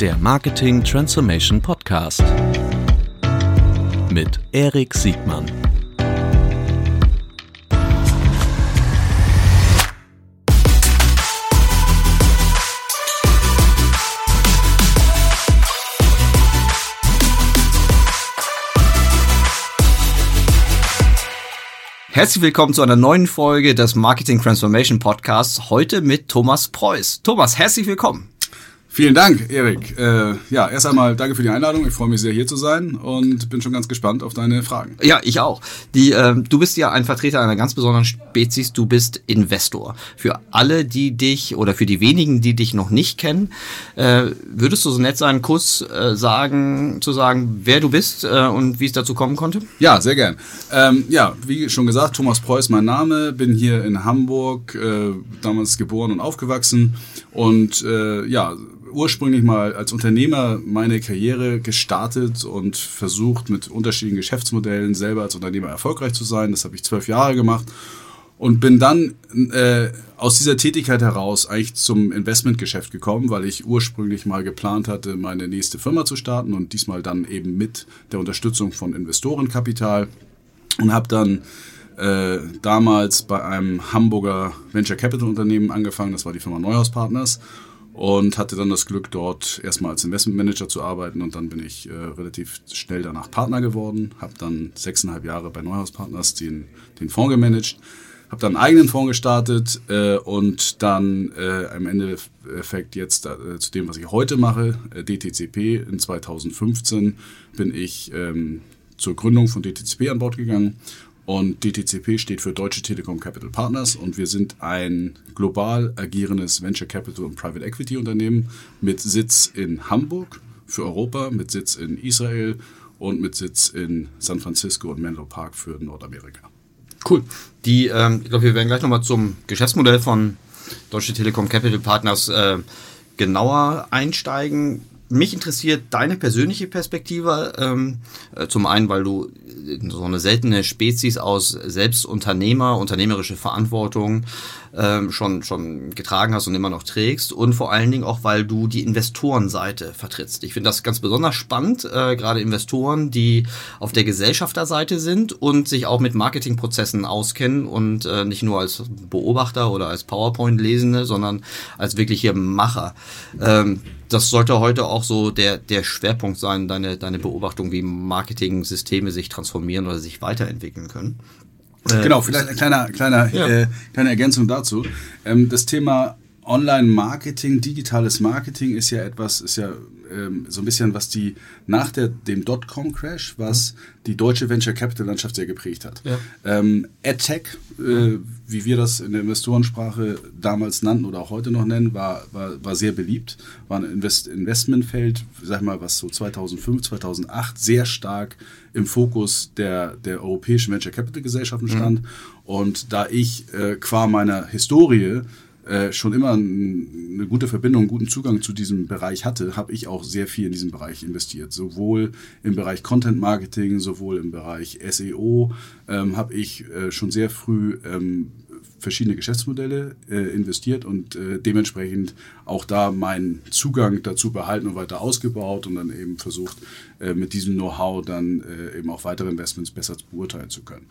Der Marketing Transformation Podcast mit Erik Siegmann. Herzlich willkommen zu einer neuen Folge des Marketing Transformation Podcasts. Heute mit Thomas Preuß. Thomas, herzlich willkommen. Vielen Dank, Erik. Äh, ja, erst einmal danke für die Einladung. Ich freue mich sehr, hier zu sein und bin schon ganz gespannt auf deine Fragen. Ja, ich auch. Die, äh, du bist ja ein Vertreter einer ganz besonderen Spezies. Du bist Investor. Für alle, die dich oder für die wenigen, die dich noch nicht kennen, äh, würdest du so nett sein, Kuss äh, sagen, zu sagen, wer du bist äh, und wie es dazu kommen konnte? Ja, sehr gern. Ähm, ja, wie schon gesagt, Thomas Preuß mein Name. Bin hier in Hamburg, äh, damals geboren und aufgewachsen und äh, ja ursprünglich mal als Unternehmer meine Karriere gestartet und versucht mit unterschiedlichen Geschäftsmodellen selber als Unternehmer erfolgreich zu sein. Das habe ich zwölf Jahre gemacht und bin dann äh, aus dieser Tätigkeit heraus eigentlich zum Investmentgeschäft gekommen, weil ich ursprünglich mal geplant hatte, meine nächste Firma zu starten und diesmal dann eben mit der Unterstützung von Investorenkapital und habe dann äh, damals bei einem Hamburger Venture Capital Unternehmen angefangen, das war die Firma Neuhaus Partners und hatte dann das Glück, dort erstmal als Investmentmanager zu arbeiten. Und dann bin ich äh, relativ schnell danach Partner geworden, habe dann sechseinhalb Jahre bei Neuhaus Partners den, den Fonds gemanagt, habe dann einen eigenen Fonds gestartet äh, und dann äh, im Endeffekt jetzt äh, zu dem, was ich heute mache, äh, DTCP in 2015 bin ich ähm, zur Gründung von DTCP an Bord gegangen und DTCP steht für Deutsche Telekom Capital Partners und wir sind ein global agierendes Venture Capital und Private Equity Unternehmen mit Sitz in Hamburg für Europa, mit Sitz in Israel und mit Sitz in San Francisco und Menlo Park für Nordamerika. Cool. Die, ähm, ich glaube, wir werden gleich nochmal zum Geschäftsmodell von Deutsche Telekom Capital Partners äh, genauer einsteigen mich interessiert deine persönliche Perspektive. Ähm, äh, zum einen, weil du so eine seltene Spezies aus Selbstunternehmer, unternehmerische Verantwortung ähm, schon, schon getragen hast und immer noch trägst. Und vor allen Dingen auch, weil du die Investorenseite vertrittst. Ich finde das ganz besonders spannend, äh, gerade Investoren, die auf der Gesellschafterseite sind und sich auch mit Marketingprozessen auskennen und äh, nicht nur als Beobachter oder als PowerPoint-Lesende, sondern als wirkliche Macher. Ähm, das sollte heute auch so der, der Schwerpunkt sein, deine, deine Beobachtung, wie Marketing-Systeme sich transformieren oder sich weiterentwickeln können. Äh, genau, vielleicht eine kleine, kleine, ja. äh, kleine Ergänzung dazu. Ähm, das Thema Online-Marketing, digitales Marketing ist ja etwas, ist ja ähm, so ein bisschen, was die nach der, dem Dotcom-Crash, was mhm. die deutsche Venture Capital-Landschaft sehr geprägt hat. Ja. Ähm, AdTech, äh, wie wir das in der Investorensprache damals nannten oder auch heute noch nennen, war, war, war sehr beliebt. War ein Invest Investmentfeld, sag mal, was so 2005, 2008 sehr stark im Fokus der, der europäischen Venture Capital Gesellschaften stand. Mhm. Und da ich äh, qua meiner Historie äh, schon immer eine gute Verbindung, einen guten Zugang zu diesem Bereich hatte, habe ich auch sehr viel in diesem Bereich investiert. Sowohl im Bereich Content Marketing, sowohl im Bereich SEO ähm, habe ich äh, schon sehr früh ähm, verschiedene Geschäftsmodelle äh, investiert und äh, dementsprechend auch da meinen Zugang dazu behalten und weiter ausgebaut und dann eben versucht, äh, mit diesem Know-how dann äh, eben auch weitere Investments besser beurteilen zu können.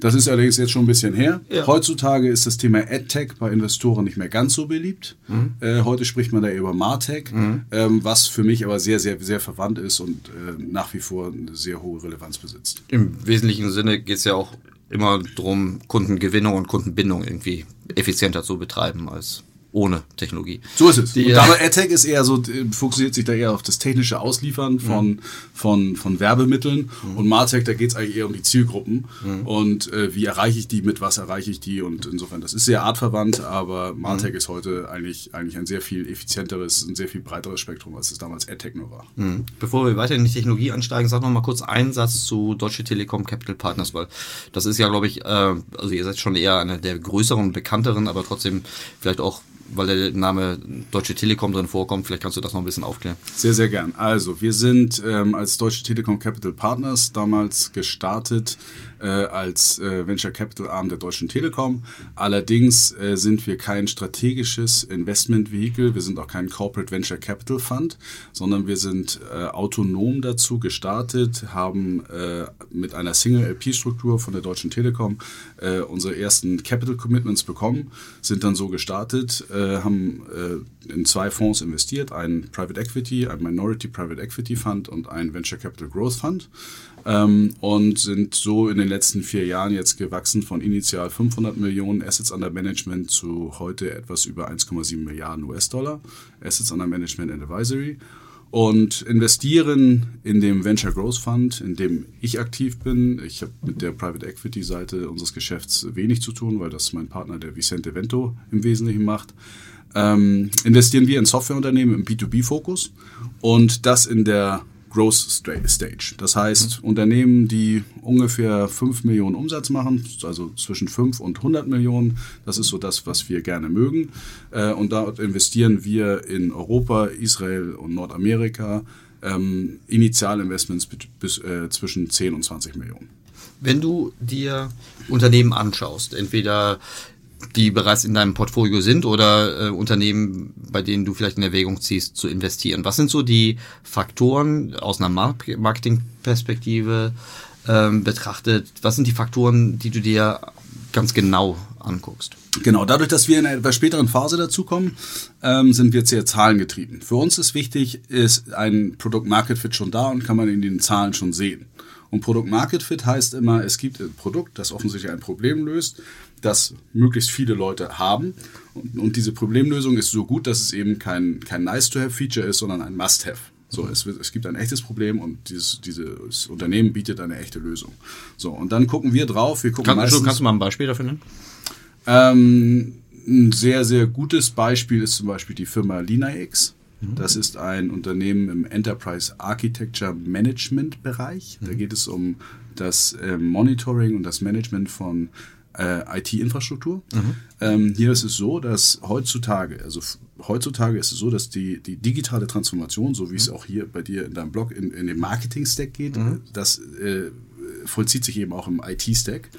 Das ist allerdings jetzt schon ein bisschen her. Ja. Heutzutage ist das Thema AdTech bei Investoren nicht mehr ganz so beliebt. Mhm. Äh, heute spricht man da über Martech, mhm. ähm, was für mich aber sehr, sehr, sehr verwandt ist und äh, nach wie vor eine sehr hohe Relevanz besitzt. Im wesentlichen Sinne geht es ja auch immer darum, Kundengewinnung und Kundenbindung irgendwie effizienter zu betreiben als ohne Technologie. So ist es. Die, und dabei AdTech ist eher so, fokussiert sich da eher auf das technische Ausliefern von, mhm. von, von Werbemitteln mhm. und Martech, da geht es eigentlich eher um die Zielgruppen mhm. und äh, wie erreiche ich die, mit was erreiche ich die und insofern, das ist sehr artverwandt, aber Martech mhm. ist heute eigentlich, eigentlich ein sehr viel effizienteres, ein sehr viel breiteres Spektrum, als es damals AdTech nur war. Mhm. Bevor wir weiter in die Technologie ansteigen, sag noch mal kurz einen Satz zu Deutsche Telekom Capital Partners, weil das ist ja, glaube ich, äh, also ihr seid schon eher eine der größeren, bekannteren, aber trotzdem vielleicht auch weil der Name Deutsche Telekom drin vorkommt. Vielleicht kannst du das noch ein bisschen aufklären. Sehr, sehr gern. Also, wir sind ähm, als Deutsche Telekom Capital Partners damals gestartet als äh, Venture Capital Arm der Deutschen Telekom. Allerdings äh, sind wir kein strategisches Investmentvehikel, wir sind auch kein Corporate Venture Capital Fund, sondern wir sind äh, autonom dazu gestartet, haben äh, mit einer Single LP-Struktur von der Deutschen Telekom äh, unsere ersten Capital Commitments bekommen, sind dann so gestartet, äh, haben äh, in zwei Fonds investiert, ein Private Equity, ein Minority Private Equity Fund und ein Venture Capital Growth Fund ähm, und sind so in den letzten vier Jahren jetzt gewachsen von initial 500 Millionen Assets under Management zu heute etwas über 1,7 Milliarden US-Dollar Assets under Management and Advisory und investieren in dem Venture Growth Fund, in dem ich aktiv bin. Ich habe mit der Private Equity Seite unseres Geschäfts wenig zu tun, weil das mein Partner, der Vicente Vento, im Wesentlichen macht. Ähm, investieren wir in Softwareunternehmen im B2B-Fokus und das in der Growth Stage. Das heißt, mhm. Unternehmen, die ungefähr 5 Millionen Umsatz machen, also zwischen 5 und 100 Millionen, das ist so das, was wir gerne mögen. Äh, und dort investieren wir in Europa, Israel und Nordamerika ähm, Initialinvestments bis, äh, zwischen 10 und 20 Millionen. Wenn du dir Unternehmen anschaust, entweder die bereits in deinem Portfolio sind oder äh, Unternehmen, bei denen du vielleicht in Erwägung ziehst, zu investieren. Was sind so die Faktoren aus einer Marketingperspektive ähm, betrachtet? Was sind die Faktoren, die du dir ganz genau anguckst? Genau, dadurch, dass wir in einer etwas späteren Phase dazukommen, ähm, sind wir sehr zahlengetrieben. Für uns ist wichtig, ist ein Produkt-Market-Fit schon da und kann man in den Zahlen schon sehen. Und Produkt-Market-Fit heißt immer, es gibt ein Produkt, das offensichtlich ein Problem löst das möglichst viele Leute haben. Und, und diese Problemlösung ist so gut, dass es eben kein, kein Nice-to-have-Feature ist, sondern ein Must-have. So, es, es gibt ein echtes Problem und dieses, dieses Unternehmen bietet eine echte Lösung. So, und dann gucken wir drauf. Wir gucken Kann, meistens, kannst du mal ein Beispiel dafür nennen? Ähm, ein sehr, sehr gutes Beispiel ist zum Beispiel die Firma LinaX. Mhm. Das ist ein Unternehmen im Enterprise Architecture Management Bereich. Da mhm. geht es um das äh, Monitoring und das Management von äh, IT-Infrastruktur. Mhm. Ähm, hier ist es so, dass heutzutage, also heutzutage ist es so, dass die, die digitale Transformation, so wie es mhm. auch hier bei dir in deinem Blog in, in den Marketing-Stack geht, mhm. das äh, vollzieht sich eben auch im IT-Stack.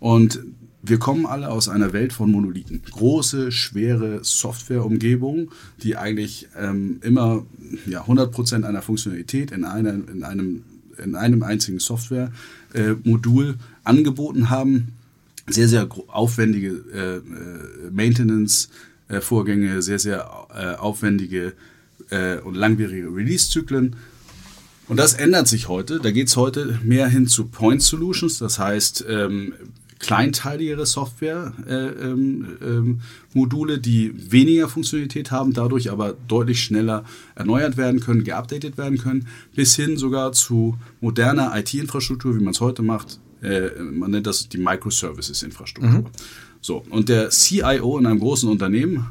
Und wir kommen alle aus einer Welt von Monolithen. Große, schwere Softwareumgebungen, die eigentlich ähm, immer ja, 100% einer Funktionalität in, einer, in, einem, in einem einzigen Software-Modul äh, angeboten haben sehr, sehr aufwendige äh, äh, Maintenance-Vorgänge, sehr, sehr äh, aufwendige äh, und langwierige Release-Zyklen. Und das ändert sich heute. Da geht es heute mehr hin zu Point Solutions, das heißt ähm, kleinteiligere Software-Module, äh, ähm, ähm, die weniger Funktionalität haben, dadurch aber deutlich schneller erneuert werden können, geupdatet werden können, bis hin sogar zu moderner IT-Infrastruktur, wie man es heute macht, äh, man nennt das die Microservices-Infrastruktur. Mhm. So, und der CIO in einem großen Unternehmen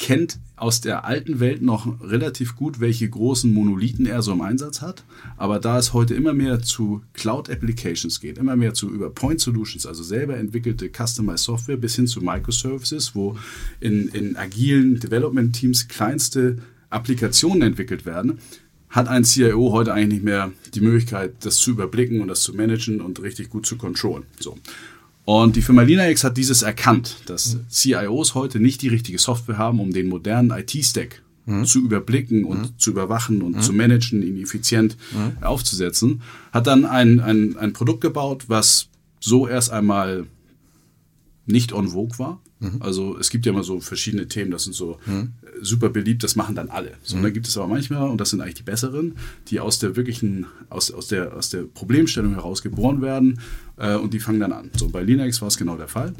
kennt aus der alten Welt noch relativ gut, welche großen Monolithen er so im Einsatz hat. Aber da es heute immer mehr zu Cloud Applications geht, immer mehr zu über Point Solutions, also selber entwickelte Customized Software bis hin zu Microservices, wo in, in agilen Development Teams kleinste Applikationen entwickelt werden, hat ein CIO heute eigentlich nicht mehr die Möglichkeit, das zu überblicken und das zu managen und richtig gut zu controllen. So. Und die Firma LinaX hat dieses erkannt, dass CIOs heute nicht die richtige Software haben, um den modernen IT-Stack mhm. zu überblicken und mhm. zu überwachen und mhm. zu managen, ihn effizient mhm. aufzusetzen. Hat dann ein, ein, ein Produkt gebaut, was so erst einmal nicht on vogue war. Mhm. Also es gibt ja immer so verschiedene Themen, das sind so mhm. super beliebt, das machen dann alle. So, mhm. dann gibt es aber manchmal, und das sind eigentlich die besseren, die aus der wirklichen, aus, aus, der, aus der Problemstellung heraus geboren werden äh, und die fangen dann an. So, bei Linux war es genau der Fall.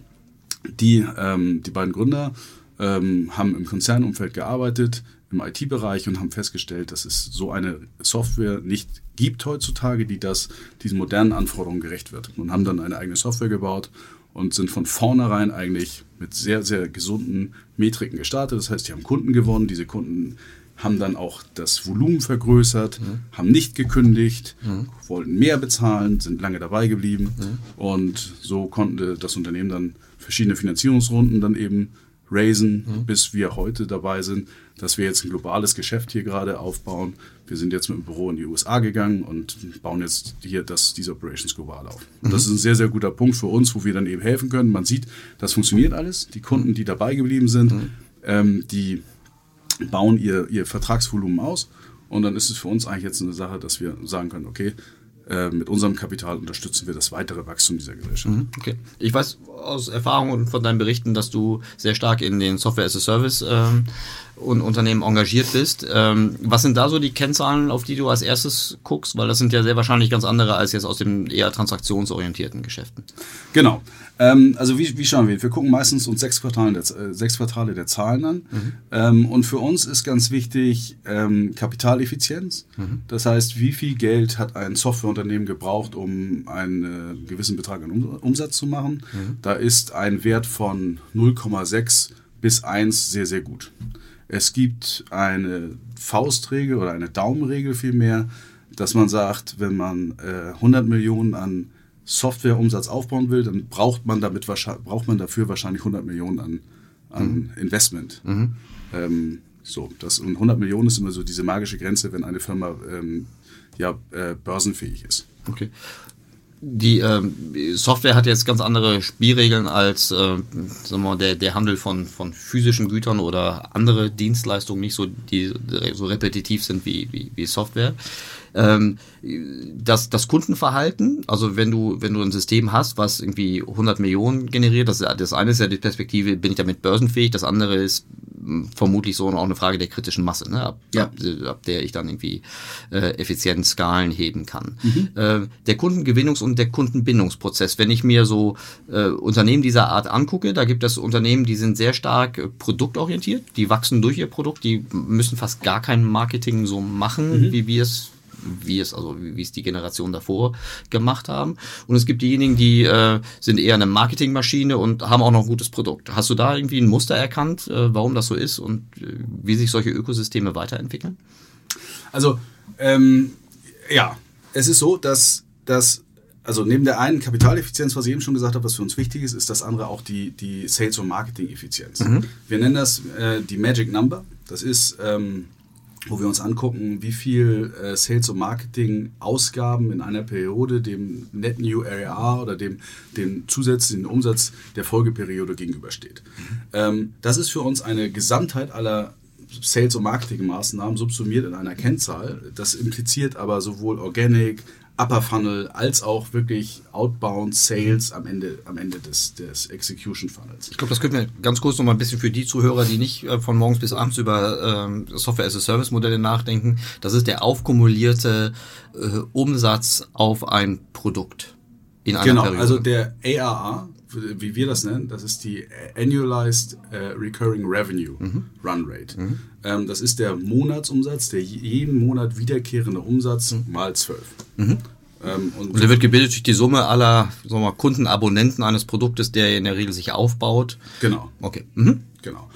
Die, ähm, die beiden Gründer ähm, haben im Konzernumfeld gearbeitet, im IT-Bereich und haben festgestellt, dass es so eine Software nicht gibt heutzutage, die das diesen modernen Anforderungen gerecht wird. Und haben dann eine eigene Software gebaut und sind von vornherein eigentlich mit sehr, sehr gesunden Metriken gestartet. Das heißt, die haben Kunden gewonnen. Diese Kunden haben dann auch das Volumen vergrößert, mhm. haben nicht gekündigt, mhm. wollten mehr bezahlen, sind lange dabei geblieben. Mhm. Und so konnte das Unternehmen dann verschiedene Finanzierungsrunden dann eben raisen, mhm. bis wir heute dabei sind, dass wir jetzt ein globales Geschäft hier gerade aufbauen. Wir sind jetzt mit dem Büro in die USA gegangen und bauen jetzt hier das, diese Operations global auf. Und das ist ein sehr, sehr guter Punkt für uns, wo wir dann eben helfen können. Man sieht, das funktioniert alles. Die Kunden, die dabei geblieben sind, mhm. ähm, die bauen ihr, ihr Vertragsvolumen aus. Und dann ist es für uns eigentlich jetzt eine Sache, dass wir sagen können, okay, äh, mit unserem Kapital unterstützen wir das weitere Wachstum dieser Gesellschaft. Mhm, okay. Ich weiß aus Erfahrung und von deinen Berichten, dass du sehr stark in den Software as a Service ähm, und Unternehmen engagiert bist. Ähm, was sind da so die Kennzahlen, auf die du als erstes guckst? Weil das sind ja sehr wahrscheinlich ganz andere als jetzt aus den eher transaktionsorientierten Geschäften. Genau. Ähm, also wie, wie schauen wir? Wir gucken meistens uns sechs Quartale der, äh, sechs Quartale der Zahlen an. Mhm. Ähm, und für uns ist ganz wichtig ähm, Kapitaleffizienz. Mhm. Das heißt, wie viel Geld hat ein Softwareunternehmen gebraucht, um einen äh, gewissen Betrag an Umsatz zu machen? Mhm. Da ist ein Wert von 0,6 bis 1 sehr, sehr gut. Es gibt eine Faustregel oder eine Daumenregel vielmehr, dass man sagt, wenn man äh, 100 Millionen an Softwareumsatz aufbauen will, dann braucht man, damit, braucht man dafür wahrscheinlich 100 Millionen an, an mhm. Investment. Mhm. Ähm, so, das, und 100 Millionen ist immer so diese magische Grenze, wenn eine Firma ähm, ja, äh, börsenfähig ist. Okay die ähm, Software hat jetzt ganz andere Spielregeln als äh, sagen wir mal, der, der Handel von, von physischen Gütern oder andere Dienstleistungen nicht so, die so repetitiv sind wie, wie, wie Software. Ähm, das, das Kundenverhalten, also wenn du, wenn du ein System hast, was irgendwie 100 Millionen generiert, das, das eine ist ja die Perspektive, bin ich damit börsenfähig, das andere ist vermutlich so auch eine Frage der kritischen Masse, ne? ab, ja. ab, ab der ich dann irgendwie äh, effizient Skalen heben kann. Mhm. Äh, der Kundengewinnungs- und der Kundenbindungsprozess, wenn ich mir so äh, Unternehmen dieser Art angucke, da gibt es Unternehmen, die sind sehr stark äh, produktorientiert, die wachsen durch ihr Produkt, die müssen fast gar kein Marketing so machen, mhm. wie wir es wie es, also wie es die Generation davor gemacht haben. Und es gibt diejenigen, die äh, sind eher eine Marketingmaschine und haben auch noch ein gutes Produkt. Hast du da irgendwie ein Muster erkannt, äh, warum das so ist und äh, wie sich solche Ökosysteme weiterentwickeln? Also, ähm, ja, es ist so, dass, dass also neben der einen Kapitaleffizienz, was ich eben schon gesagt habe, was für uns wichtig ist, ist das andere auch die, die Sales- und Marketing-Effizienz. Mhm. Wir nennen das äh, die Magic Number. Das ist ähm, wo wir uns angucken, wie viel äh, Sales- und Marketing-Ausgaben in einer Periode dem Net New ARR oder dem, dem zusätzlichen Umsatz der Folgeperiode gegenübersteht. Mhm. Ähm, das ist für uns eine Gesamtheit aller Sales- und Marketing-Maßnahmen subsumiert in einer Kennzahl. Das impliziert aber sowohl Organic, Upper Funnel als auch wirklich Outbound Sales am Ende, am Ende des, des Execution Funnels. Ich glaube, das könnten wir ganz kurz noch mal ein bisschen für die Zuhörer, die nicht äh, von morgens bis abends über ähm, Software as a Service Modelle nachdenken. Das ist der aufkumulierte äh, Umsatz auf ein Produkt in einer genau, Periode. also der ARR, wie wir das nennen, das ist die Annualized uh, Recurring Revenue mhm. Run Rate. Mhm. Ähm, das ist der Monatsumsatz, der jeden Monat wiederkehrende Umsatz mhm. mal 12. Mhm. Ähm, und, und, der wird gebildet durch die Summe aller sagen wir, Kundenabonnenten eines Produktes, der in der Regel sich aufbaut. Genau. Okay. Mhm. Genau.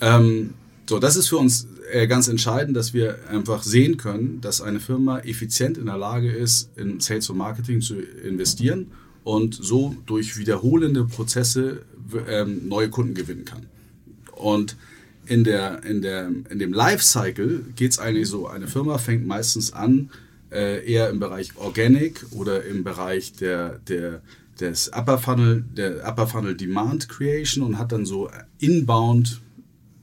Ähm, so, das ist für uns äh, ganz entscheidend, dass wir einfach sehen können, dass eine Firma effizient in der Lage ist, in Sales und Marketing zu investieren und so durch wiederholende Prozesse ähm, neue Kunden gewinnen kann. Und in, der, in, der, in dem Lifecycle geht es eigentlich so, eine Firma fängt meistens an, äh, eher im Bereich Organic oder im Bereich der, der, des Upper Funnel, der Upper Funnel Demand Creation und hat dann so Inbound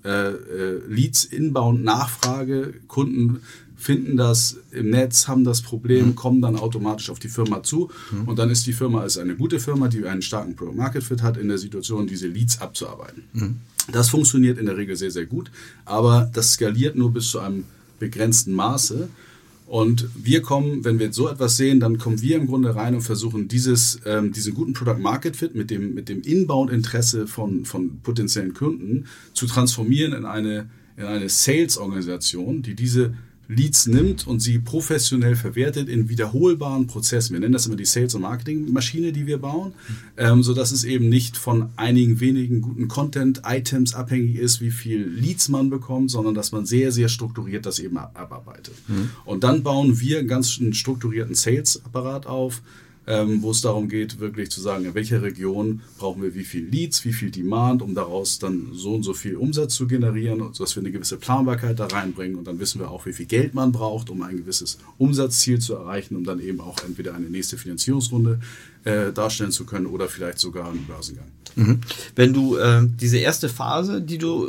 äh, äh, Leads, Inbound Nachfrage, Kunden finden das im Netz, haben das Problem, mhm. kommen dann automatisch auf die Firma zu mhm. und dann ist die Firma als eine gute Firma, die einen starken Pro Market Fit hat, in der Situation, diese Leads abzuarbeiten. Mhm. Das funktioniert in der Regel sehr, sehr gut, aber das skaliert nur bis zu einem begrenzten Maße. Und wir kommen, wenn wir so etwas sehen, dann kommen wir im Grunde rein und versuchen, dieses, ähm, diesen guten Product Market Fit mit dem, mit dem Inbound-Interesse von, von potenziellen Kunden zu transformieren in eine, in eine Sales-Organisation, die diese Leads nimmt und sie professionell verwertet in wiederholbaren Prozessen. Wir nennen das immer die Sales- und Marketing-Maschine, die wir bauen, ähm, sodass es eben nicht von einigen wenigen guten Content-Items abhängig ist, wie viel Leads man bekommt, sondern dass man sehr, sehr strukturiert das eben abarbeitet. Mhm. Und dann bauen wir einen ganz strukturierten Sales-Apparat auf, ähm, wo es darum geht, wirklich zu sagen, in welcher Region brauchen wir wie viel Leads, wie viel Demand, um daraus dann so und so viel Umsatz zu generieren, sodass wir eine gewisse Planbarkeit da reinbringen. Und dann wissen wir auch, wie viel Geld man braucht, um ein gewisses Umsatzziel zu erreichen, um dann eben auch entweder eine nächste Finanzierungsrunde äh, darstellen zu können oder vielleicht sogar einen Börsengang. Mhm. Wenn du äh, diese erste Phase, die du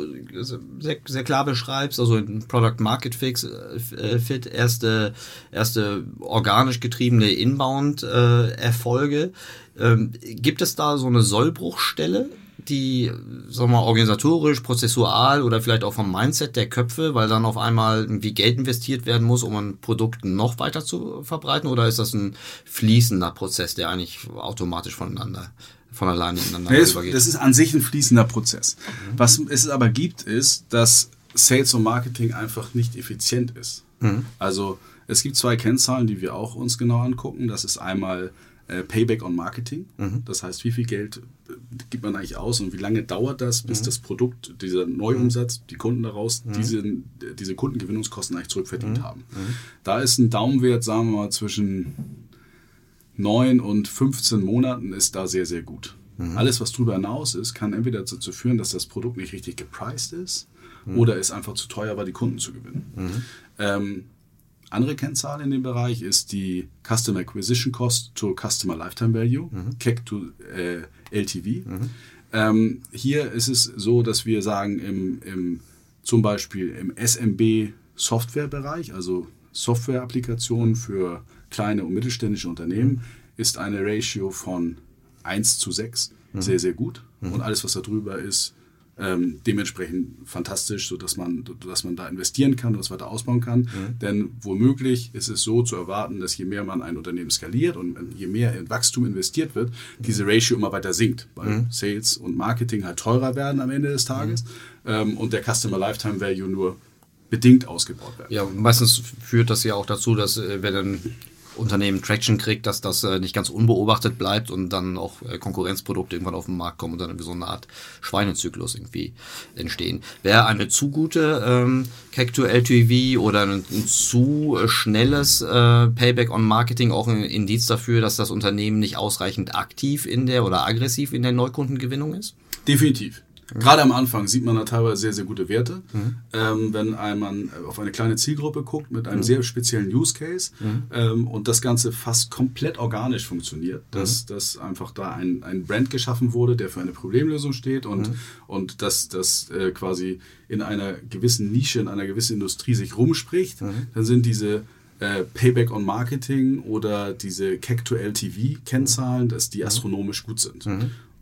sehr, sehr klar beschreibst, also Product Market Fix, äh, Fit, erste, erste organisch getriebene Inbound-Erfolge, äh, ähm, gibt es da so eine Sollbruchstelle? Die, sagen wir mal, organisatorisch, prozessual oder vielleicht auch vom Mindset der Köpfe, weil dann auf einmal irgendwie Geld investiert werden muss, um ein Produkt noch weiter zu verbreiten? Oder ist das ein fließender Prozess, der eigentlich automatisch voneinander von alleine ineinander nee, übergeht? Das ist an sich ein fließender Prozess. Mhm. Was es aber gibt, ist, dass Sales und Marketing einfach nicht effizient ist. Mhm. Also es gibt zwei Kennzahlen, die wir auch uns genau angucken. Das ist einmal äh, Payback on Marketing. Mhm. Das heißt, wie viel Geld gibt man eigentlich aus und wie lange dauert das, bis mhm. das Produkt, dieser Neuumsatz, die Kunden daraus, mhm. diese, diese Kundengewinnungskosten eigentlich zurückverdient mhm. haben. Mhm. Da ist ein Daumenwert, sagen wir mal, zwischen 9 und 15 Monaten ist da sehr, sehr gut. Mhm. Alles, was darüber hinaus ist, kann entweder dazu führen, dass das Produkt nicht richtig gepriced ist oder es einfach zu teuer war, die Kunden zu gewinnen. Ähm, andere Kennzahl in dem Bereich ist die Customer Acquisition Cost to Customer Lifetime Value, mhm. CAC to äh, LTV. Mhm. Ähm, hier ist es so, dass wir sagen, im, im, zum Beispiel im SMB Softwarebereich, also Software-Applikationen für kleine und mittelständische Unternehmen, mhm. ist eine Ratio von 1 zu 6 mhm. sehr, sehr gut. Mhm. Und alles, was darüber ist, ähm, dementsprechend fantastisch, sodass man, dass man da investieren kann und das weiter ausbauen kann. Mhm. Denn womöglich ist es so zu erwarten, dass je mehr man ein Unternehmen skaliert und je mehr in Wachstum investiert wird, diese Ratio immer weiter sinkt, weil mhm. Sales und Marketing halt teurer werden am Ende des Tages mhm. ähm, und der Customer Lifetime Value nur bedingt ausgebaut wird. Ja, meistens führt das ja auch dazu, dass äh, wenn dann Unternehmen Traction kriegt, dass das äh, nicht ganz unbeobachtet bleibt und dann auch äh, Konkurrenzprodukte irgendwann auf den Markt kommen und dann so eine Art Schweinezyklus irgendwie entstehen. Wäre eine zu gute ähm, to LTV oder ein, ein zu schnelles äh, Payback on Marketing auch ein Indiz dafür, dass das Unternehmen nicht ausreichend aktiv in der oder aggressiv in der Neukundengewinnung ist? Definitiv. Gerade am Anfang sieht man da teilweise sehr, sehr gute Werte. Mhm. Ähm, wenn man auf eine kleine Zielgruppe guckt mit einem mhm. sehr speziellen Use Case mhm. ähm, und das Ganze fast komplett organisch funktioniert, dass, mhm. dass einfach da ein, ein Brand geschaffen wurde, der für eine Problemlösung steht und, mhm. und dass das äh, quasi in einer gewissen Nische, in einer gewissen Industrie sich rumspricht, mhm. dann sind diese äh, Payback on Marketing oder diese CAC to LTV Kennzahlen, dass die astronomisch gut sind.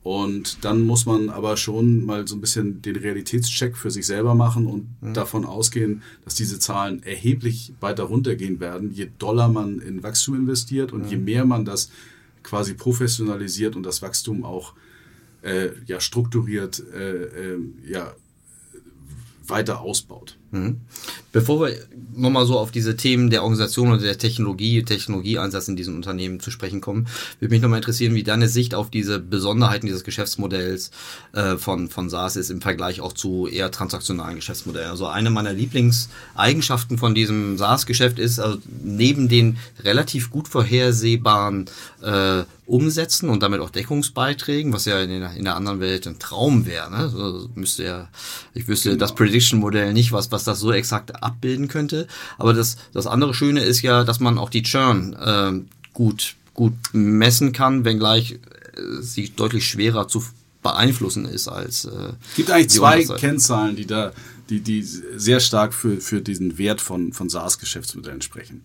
Und dann muss man aber schon mal so ein bisschen den Realitätscheck für sich selber machen und mhm. davon ausgehen, dass diese Zahlen erheblich weiter runtergehen werden, je doller man in Wachstum investiert und mhm. je mehr man das quasi professionalisiert und das Wachstum auch äh, ja, strukturiert äh, äh, ja, weiter ausbaut. Mhm. Bevor wir nochmal so auf diese Themen der Organisation oder der Technologie, Technologieeinsatz in diesen Unternehmen zu sprechen kommen, würde mich nochmal interessieren, wie deine Sicht auf diese Besonderheiten dieses Geschäftsmodells äh, von, von SaaS ist im Vergleich auch zu eher transaktionalen Geschäftsmodellen. Also eine meiner Lieblingseigenschaften von diesem SaaS-Geschäft ist, also neben den relativ gut vorhersehbaren äh, Umsätzen und damit auch Deckungsbeiträgen, was ja in der, in der anderen Welt ein Traum wäre. Ne? Also müsste ja, ich wüsste genau. das Prediction-Modell nicht, was, was das so exakt abbilden könnte. Aber das, das andere Schöne ist ja, dass man auch die Churn äh, gut, gut messen kann, wenngleich äh, sie deutlich schwerer zu beeinflussen ist als. Äh, gibt eigentlich zwei Kennzahlen, die da, die, die sehr stark für, für diesen Wert von, von SaaS-Geschäftsmodellen sprechen.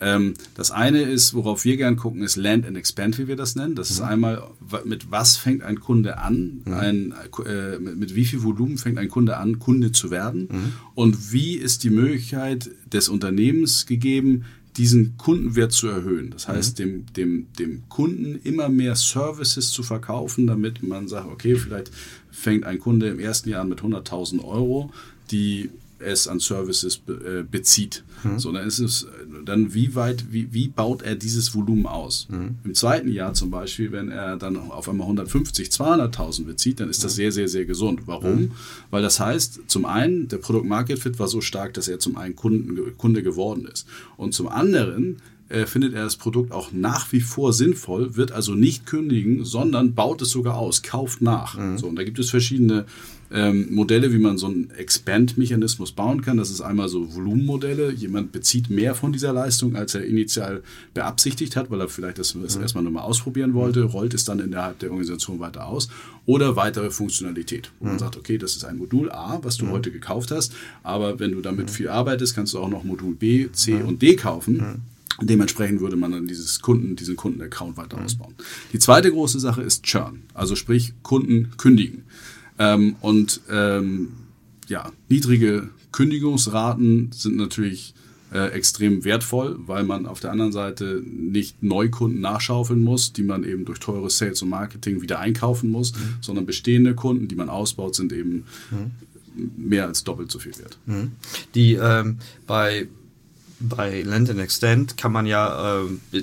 Ähm, das eine ist, worauf wir gern gucken, ist Land and Expand, wie wir das nennen. Das mhm. ist einmal, mit was fängt ein Kunde an, mhm. ein, äh, mit, mit, wie viel Volumen fängt ein Kunde an, Kunde zu werden mhm. und wie ist die Möglichkeit des Unternehmens gegeben, diesen Kundenwert zu erhöhen. Das heißt, mhm. dem, dem, dem Kunden immer mehr Services zu verkaufen, damit man sagt, okay, vielleicht fängt ein Kunde im ersten Jahr an mit 100.000 Euro, die es an Services be, äh, bezieht. Mhm. So, dann ist es dann wie weit, wie, wie baut er dieses Volumen aus? Mhm. Im zweiten Jahr zum Beispiel, wenn er dann auf einmal 150, 200.000 bezieht, dann ist das sehr, sehr, sehr gesund. Warum? Mhm. Weil das heißt, zum einen, der Product Market Fit war so stark, dass er zum einen Kunden, Kunde geworden ist. Und zum anderen äh, findet er das Produkt auch nach wie vor sinnvoll, wird also nicht kündigen, sondern baut es sogar aus, kauft nach. Mhm. So, und da gibt es verschiedene ähm, Modelle, wie man so einen Expand-Mechanismus bauen kann. Das ist einmal so Volumenmodelle. Jemand bezieht mehr von dieser Leistung, als er initial beabsichtigt hat, weil er vielleicht das, das mhm. erstmal nur mal ausprobieren wollte, rollt es dann innerhalb der Organisation weiter aus. Oder weitere Funktionalität, wo mhm. man sagt, okay, das ist ein Modul A, was du mhm. heute gekauft hast, aber wenn du damit mhm. viel arbeitest, kannst du auch noch Modul B, C mhm. und D kaufen. Mhm. Dementsprechend würde man dann dieses Kunden, diesen Kundenaccount weiter ausbauen. Die zweite große Sache ist Churn, also sprich Kunden kündigen. Ähm, und ähm, ja, niedrige Kündigungsraten sind natürlich äh, extrem wertvoll, weil man auf der anderen Seite nicht Neukunden nachschaufeln muss, die man eben durch teures Sales und Marketing wieder einkaufen muss, mhm. sondern bestehende Kunden, die man ausbaut, sind eben mhm. mehr als doppelt so viel wert. Mhm. Die ähm, bei bei Land and Extend kann man ja äh,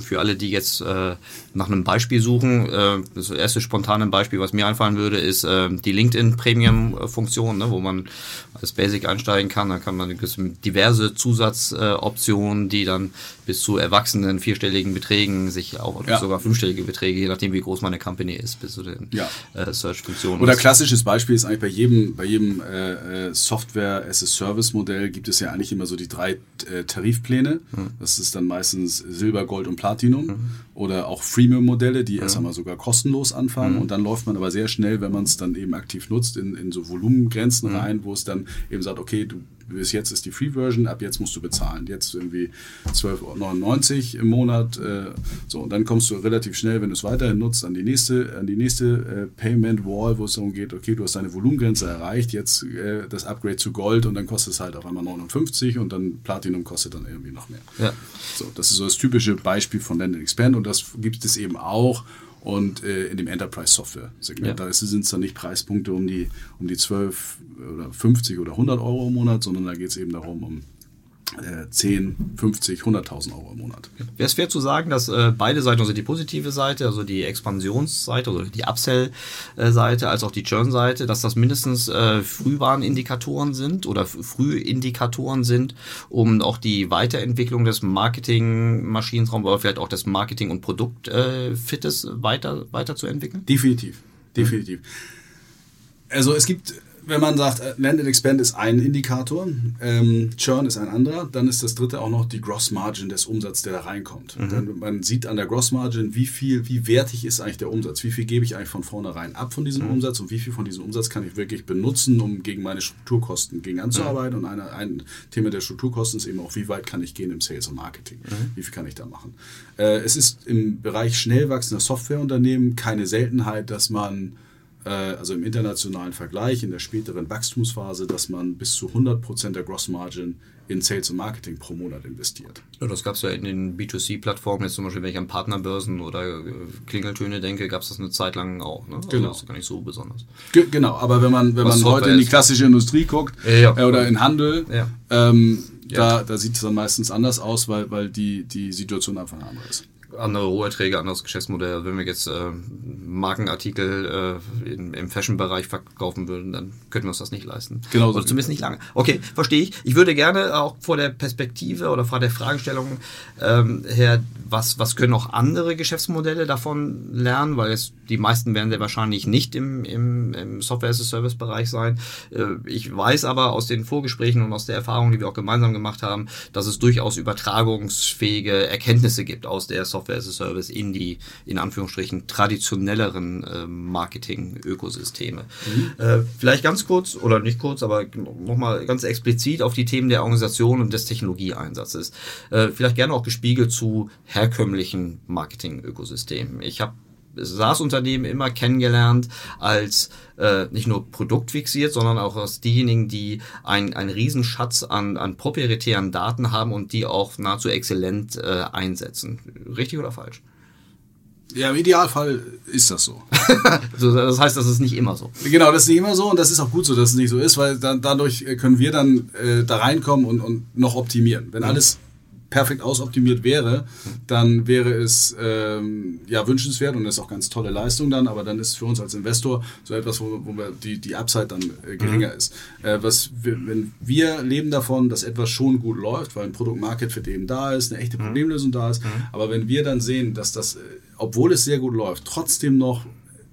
für alle, die jetzt äh, nach einem Beispiel suchen, äh, das erste spontane Beispiel, was mir einfallen würde, ist äh, die LinkedIn Premium Funktion, ne, wo man als Basic einsteigen kann. Da kann man diverse Zusatzoptionen, die dann bis zu erwachsenen vierstelligen Beträgen sich auch ja. sogar fünfstellige Beträge, je nachdem wie groß meine Company ist, bis zu den ja. äh, Search-Funktionen. Oder klassisches Beispiel ist eigentlich bei jedem, bei jedem äh, äh Software as a Service Modell gibt es ja eigentlich immer so die drei äh, Tarifpläne. Mhm. Das ist dann meistens Silber, Gold und Platinum. Mhm. Oder auch Freemium-Modelle, die mhm. erst einmal sogar kostenlos anfangen. Mhm. Und dann läuft man aber sehr schnell, wenn man es dann eben aktiv nutzt, in, in so Volumengrenzen mhm. rein, wo es dann eben sagt, okay, du bis jetzt ist die Free-Version, ab jetzt musst du bezahlen. Jetzt irgendwie 12,99 im Monat. Äh, so, und dann kommst du relativ schnell, wenn du es weiterhin nutzt, an die nächste, an die nächste äh, Payment-Wall, wo es darum geht, okay, du hast deine Volumengrenze erreicht, jetzt äh, das Upgrade zu Gold und dann kostet es halt auf einmal 59 und dann Platinum kostet dann irgendwie noch mehr. Ja. So, das ist so das typische Beispiel von Land Expand und das gibt es eben auch und äh, in dem Enterprise-Software-Segment. Ja. Da sind es dann nicht Preispunkte um die, um die 12 oder 50 oder 100 Euro im Monat, sondern da geht es eben darum, um 10, 50, 100.000 Euro im Monat. Wäre es fair zu sagen, dass äh, beide Seiten, also die positive Seite, also die Expansionsseite, also die Upsell-Seite, als auch die Churn-Seite, dass das mindestens äh, Frühwarnindikatoren sind oder Frühindikatoren sind, um auch die Weiterentwicklung des Marketing-Maschinenraums oder vielleicht auch des Marketing- und Produktfittes äh, weiter, weiterzuentwickeln? Definitiv, definitiv. Also es gibt wenn man sagt, äh, Land and Expand ist ein Indikator, ähm, Churn ist ein anderer, dann ist das dritte auch noch die Gross Margin des Umsatzes, der da reinkommt. Mhm. man sieht an der Gross Margin, wie viel, wie wertig ist eigentlich der Umsatz, wie viel gebe ich eigentlich von vornherein ab von diesem mhm. Umsatz und wie viel von diesem Umsatz kann ich wirklich benutzen, um gegen meine Strukturkosten gegen anzuarbeiten. Mhm. Und eine, ein Thema der Strukturkosten ist eben auch, wie weit kann ich gehen im Sales und Marketing, mhm. wie viel kann ich da machen. Äh, es ist im Bereich schnell wachsender Softwareunternehmen keine Seltenheit, dass man also im internationalen Vergleich, in der späteren Wachstumsphase, dass man bis zu 100% der Gross Margin in Sales und Marketing pro Monat investiert. Ja, das gab es ja in den B2C-Plattformen, jetzt zum Beispiel, wenn ich an Partnerbörsen oder äh, Klingeltöne denke, gab es das eine Zeit lang auch. Ne? Also genau. Das ist gar nicht so besonders. Ge genau, aber wenn man, wenn man heute in die klassische Industrie guckt ja, ja. Äh, oder in Handel, ähm, da, da sieht es dann meistens anders aus, weil, weil die, die Situation einfach eine andere ist andere Roherträge, anderes Geschäftsmodell. Also wenn wir jetzt äh, Markenartikel äh, in, im Fashion-Bereich verkaufen würden, dann könnten wir uns das nicht leisten. Genau. Oder zumindest nicht lange. Okay, verstehe ich. Ich würde gerne auch vor der Perspektive oder vor der Fragestellung ähm, her, was, was können auch andere Geschäftsmodelle davon lernen, weil es, die meisten werden sehr wahrscheinlich nicht im, im, im Software-as-a-Service-Bereich sein. Äh, ich weiß aber aus den Vorgesprächen und aus der Erfahrung, die wir auch gemeinsam gemacht haben, dass es durchaus übertragungsfähige Erkenntnisse gibt aus der Software Software as a Service in die, in Anführungsstrichen, traditionelleren äh, Marketing-Ökosysteme. Mhm. Äh, vielleicht ganz kurz, oder nicht kurz, aber nochmal ganz explizit auf die Themen der Organisation und des Technologieeinsatzes. Äh, vielleicht gerne auch gespiegelt zu herkömmlichen Marketing-Ökosystemen. Ich habe SaaS-Unternehmen immer kennengelernt als äh, nicht nur produktfixiert, sondern auch als diejenigen, die ein, einen Riesenschatz an, an proprietären Daten haben und die auch nahezu exzellent äh, einsetzen. Richtig oder falsch? Ja, im Idealfall ist das so. das heißt, das ist nicht immer so. Genau, das ist nicht immer so und das ist auch gut so, dass es nicht so ist, weil dann, dadurch können wir dann äh, da reinkommen und, und noch optimieren. Wenn mhm. alles perfekt ausoptimiert wäre, dann wäre es ähm, ja wünschenswert und das ist auch ganz tolle Leistung dann, aber dann ist für uns als Investor so etwas, wo, wo die, die Upside dann äh, geringer mhm. ist. Äh, was wir, wenn wir leben davon, dass etwas schon gut läuft, weil ein Produkt-Market für den da ist, eine echte mhm. Problemlösung da ist, mhm. aber wenn wir dann sehen, dass das, äh, obwohl es sehr gut läuft, trotzdem noch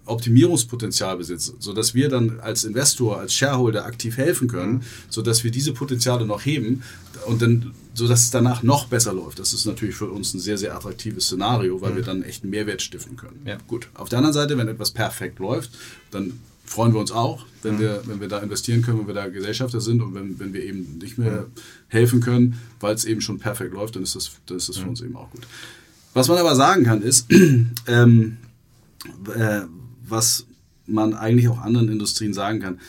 Optimierungspotenzial besitzt, sodass wir dann als Investor, als Shareholder aktiv helfen können, mhm. sodass wir diese Potenziale noch heben und dann, sodass es danach noch besser läuft. Das ist natürlich für uns ein sehr, sehr attraktives Szenario, weil mhm. wir dann echt einen Mehrwert stiften können. Ja. Gut. Auf der anderen Seite, wenn etwas perfekt läuft, dann freuen wir uns auch, wenn, mhm. wir, wenn wir da investieren können, wenn wir da Gesellschafter sind und wenn, wenn wir eben nicht mehr mhm. helfen können, weil es eben schon perfekt läuft, dann ist das, dann ist das für mhm. uns eben auch gut. Was man aber sagen kann, ist, ähm, äh, was man eigentlich auch anderen Industrien sagen kann.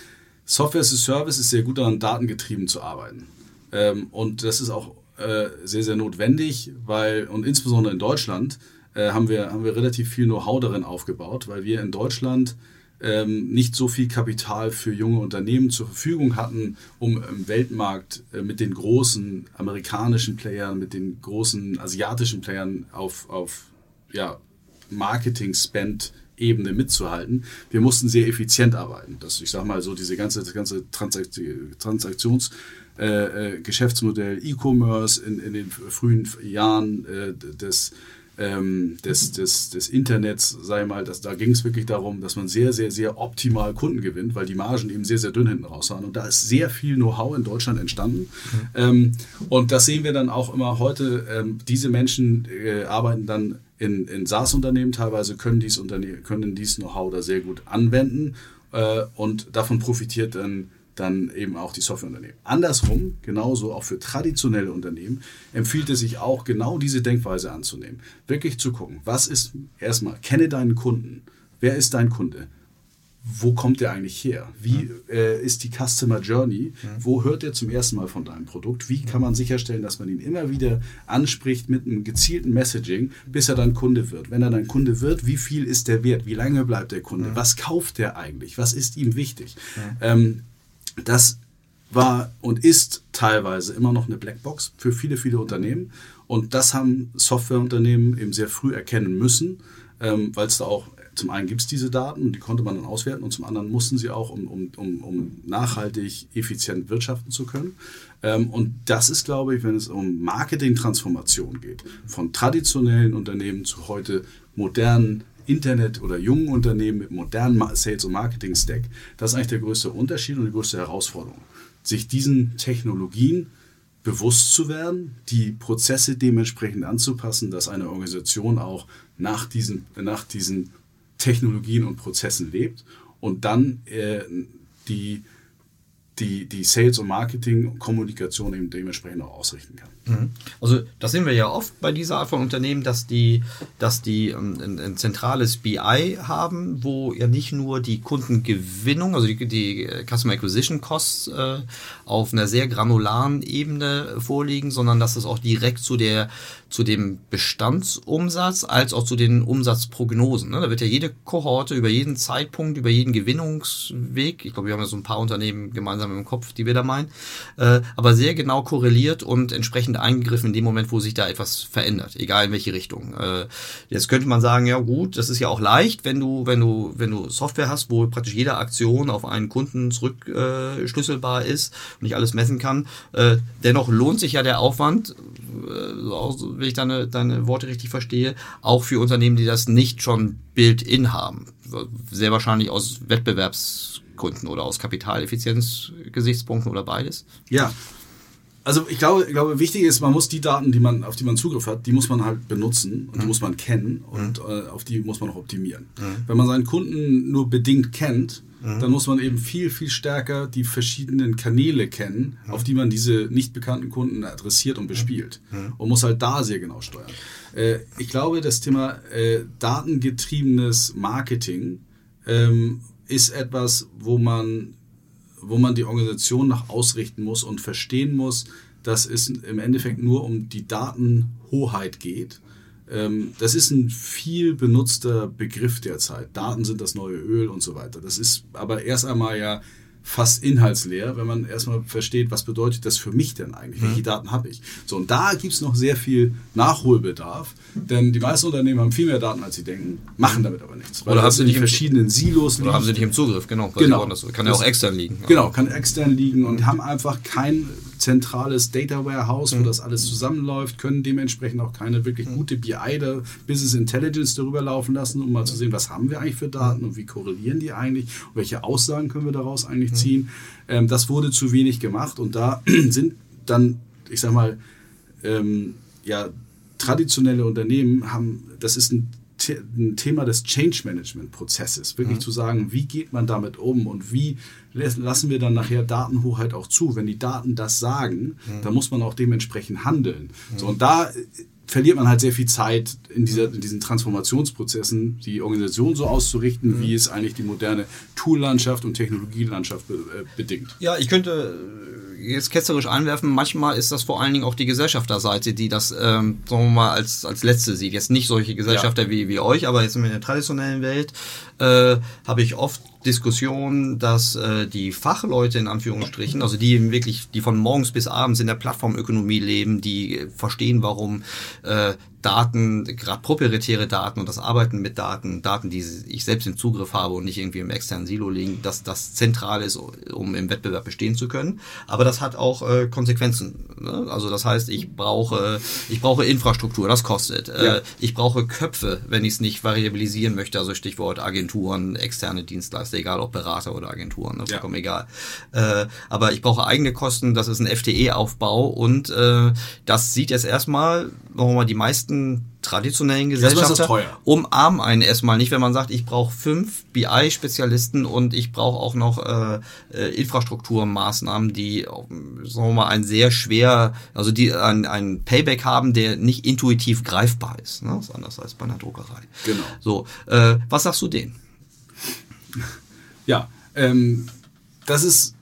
Software as a Service ist sehr gut daran, datengetrieben zu arbeiten. Ähm, und das ist auch äh, sehr, sehr notwendig, weil, und insbesondere in Deutschland, äh, haben, wir, haben wir relativ viel Know-how darin aufgebaut, weil wir in Deutschland ähm, nicht so viel Kapital für junge Unternehmen zur Verfügung hatten, um im Weltmarkt äh, mit den großen amerikanischen Playern, mit den großen asiatischen Playern auf, auf ja, Marketing-Spend Ebene mitzuhalten. Wir mussten sehr effizient arbeiten. Das, ich sage mal so, diese ganze, das ganze Transaktions- äh, äh, Geschäftsmodell E-Commerce in, in den frühen Jahren äh, des, ähm, des, des, des Internets, sei mal, dass, da ging es wirklich darum, dass man sehr, sehr, sehr optimal Kunden gewinnt, weil die Margen eben sehr, sehr dünn hinten raus waren. Und da ist sehr viel Know-how in Deutschland entstanden. Mhm. Ähm, und das sehen wir dann auch immer heute. Ähm, diese Menschen äh, arbeiten dann in, in SaaS-Unternehmen teilweise können dies, können dies Know-how da sehr gut anwenden äh, und davon profitiert dann, dann eben auch die Softwareunternehmen. Andersrum, genauso auch für traditionelle Unternehmen, empfiehlt es sich auch genau diese Denkweise anzunehmen. Wirklich zu gucken, was ist erstmal, kenne deinen Kunden. Wer ist dein Kunde? Wo kommt der eigentlich her? Wie äh, ist die Customer Journey? Wo hört er zum ersten Mal von deinem Produkt? Wie kann man sicherstellen, dass man ihn immer wieder anspricht mit einem gezielten Messaging, bis er dann Kunde wird? Wenn er dann Kunde wird, wie viel ist der wert? Wie lange bleibt der Kunde? Was kauft der eigentlich? Was ist ihm wichtig? Ähm, das war und ist teilweise immer noch eine Blackbox für viele, viele Unternehmen. Und das haben Softwareunternehmen eben sehr früh erkennen müssen, ähm, weil es da auch zum einen gibt es diese Daten und die konnte man dann auswerten und zum anderen mussten sie auch, um, um, um, um nachhaltig, effizient wirtschaften zu können. Ähm, und das ist, glaube ich, wenn es um Marketing-Transformation geht, von traditionellen Unternehmen zu heute modernen Internet- oder jungen Unternehmen mit modernen Sales- und Marketing-Stack, das ist eigentlich der größte Unterschied und die größte Herausforderung. Sich diesen Technologien bewusst zu werden, die Prozesse dementsprechend anzupassen, dass eine Organisation auch nach diesen, nach diesen Technologien und Prozessen lebt und dann äh, die, die, die Sales- und Marketing-Kommunikation eben dementsprechend auch ausrichten kann. Mhm. Also das sehen wir ja oft bei dieser Art von Unternehmen, dass die, dass die ähm, ein, ein, zentrales BI haben, wo ja nicht nur die Kundengewinnung, also die, die Customer Acquisition Costs äh, auf einer sehr granularen Ebene vorliegen, sondern dass es auch direkt zu der zu dem Bestandsumsatz als auch zu den Umsatzprognosen. Ne? Da wird ja jede Kohorte über jeden Zeitpunkt, über jeden Gewinnungsweg, ich glaube, wir haben ja so ein paar Unternehmen gemeinsam im Kopf, die wir da meinen, äh, aber sehr genau korreliert und entsprechend eingegriffen in dem Moment, wo sich da etwas verändert, egal in welche Richtung. Äh, jetzt könnte man sagen, ja gut, das ist ja auch leicht, wenn du, wenn du, wenn du Software hast, wo praktisch jede Aktion auf einen Kunden zurückschlüsselbar äh, ist und ich alles messen kann. Äh, dennoch lohnt sich ja der Aufwand, äh, wenn ich deine, deine Worte richtig verstehe, auch für Unternehmen, die das nicht schon built-in haben. Sehr wahrscheinlich aus Wettbewerbsgründen oder aus Kapitaleffizienzgesichtspunkten oder beides. Ja, also ich glaube, ich glaube, wichtig ist, man muss die Daten, die man, auf die man Zugriff hat, die muss man halt benutzen und mhm. die muss man kennen und mhm. äh, auf die muss man auch optimieren. Mhm. Wenn man seinen Kunden nur bedingt kennt, mhm. dann muss man eben viel, viel stärker die verschiedenen Kanäle kennen, mhm. auf die man diese nicht bekannten Kunden adressiert und bespielt mhm. und muss halt da sehr genau steuern. Äh, ich glaube, das Thema äh, datengetriebenes Marketing ähm, ist etwas, wo man wo man die Organisation nach ausrichten muss und verstehen muss, dass es im Endeffekt nur um die Datenhoheit geht. Ähm, das ist ein viel benutzter Begriff derzeit. Daten sind das neue Öl und so weiter. Das ist aber erst einmal ja fast inhaltsleer, wenn man erstmal versteht, was bedeutet das für mich denn eigentlich? Welche Daten habe ich? So, und da gibt es noch sehr viel Nachholbedarf, denn die meisten Unternehmen haben viel mehr Daten, als sie denken, machen damit aber nichts. Oder haben sie in nicht im- verschiedenen Silos Oder liegt. haben sie nicht im Zugriff, genau. Genau. Das kann ja auch extern liegen. Genau, kann extern liegen und haben einfach kein zentrales Data Warehouse, wo das alles zusammenläuft, können dementsprechend auch keine wirklich gute BI, da, Business Intelligence darüber laufen lassen, um mal zu sehen, was haben wir eigentlich für Daten und wie korrelieren die eigentlich und welche Aussagen können wir daraus eigentlich ziehen. Ähm, das wurde zu wenig gemacht und da sind dann, ich sag mal, ähm, ja, traditionelle Unternehmen haben, das ist ein, ein Thema des Change Management Prozesses, wirklich zu sagen, wie geht man damit um und wie lassen wir dann nachher Datenhoheit auch zu. Wenn die Daten das sagen, dann muss man auch dementsprechend handeln. So, und da verliert man halt sehr viel Zeit in, dieser, in diesen Transformationsprozessen, die Organisation so auszurichten, wie es eigentlich die moderne Toollandschaft und Technologielandschaft be äh, bedingt. Ja, ich könnte äh, jetzt ketzerisch einwerfen, manchmal ist das vor allen Dingen auch die Gesellschafterseite, die das, ähm, sagen wir mal, als, als letzte sieht. Jetzt nicht solche Gesellschafter wie, wie euch, aber jetzt in der traditionellen Welt äh, habe ich oft Diskussionen, dass äh, die Fachleute in Anführungsstrichen, also die eben wirklich, die von morgens bis abends in der Plattformökonomie leben, die äh, verstehen, warum äh, Daten, gerade proprietäre Daten und das Arbeiten mit Daten, Daten, die ich selbst im Zugriff habe und nicht irgendwie im externen Silo liegen, dass das zentral ist, um im Wettbewerb bestehen zu können. Aber das hat auch äh, Konsequenzen. Ne? Also das heißt, ich brauche, ich brauche Infrastruktur, das kostet. Ja. Äh, ich brauche Köpfe, wenn ich es nicht variabilisieren möchte, also Stichwort Agenturen, externe Dienstleister, egal ob Berater oder Agenturen, ne? Ja. vollkommen egal. Äh, aber ich brauche eigene Kosten, das ist ein FTE-Aufbau und äh, das sieht jetzt erstmal, sagen wir mal, die meisten traditionellen teuer. umarmen einen erstmal nicht, wenn man sagt, ich brauche fünf BI-Spezialisten und ich brauche auch noch äh, äh, Infrastrukturmaßnahmen, die, sagen wir mal, ein sehr schwer, also die ein, ein Payback haben, der nicht intuitiv greifbar ist. Ne? Das ist anders als bei einer Druckerei. Genau. So, äh, was sagst du denen? Ja, ähm, das ist,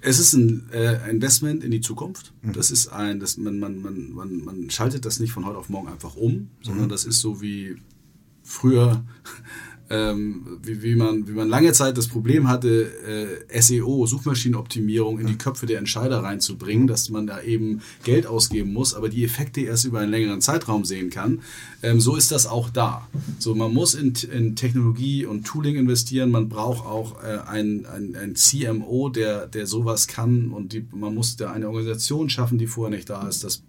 es ist ein äh, Investment in die Zukunft. Das ist ein, das, man, man, man, man, man schaltet das nicht von heute auf morgen einfach um, sondern das ist so wie früher, ähm, wie, wie, man, wie man lange Zeit das Problem hatte, äh, SEO, Suchmaschinenoptimierung in die Köpfe der Entscheider reinzubringen, dass man da eben Geld ausgeben muss, aber die Effekte erst über einen längeren Zeitraum sehen kann. Ähm, so ist das auch da. So, man muss in, in Technologie und Tooling investieren, man braucht auch äh, ein, ein, ein CMO, der, der sowas kann und die, man muss da eine Organisation schaffen, die vorher nicht da ist. Das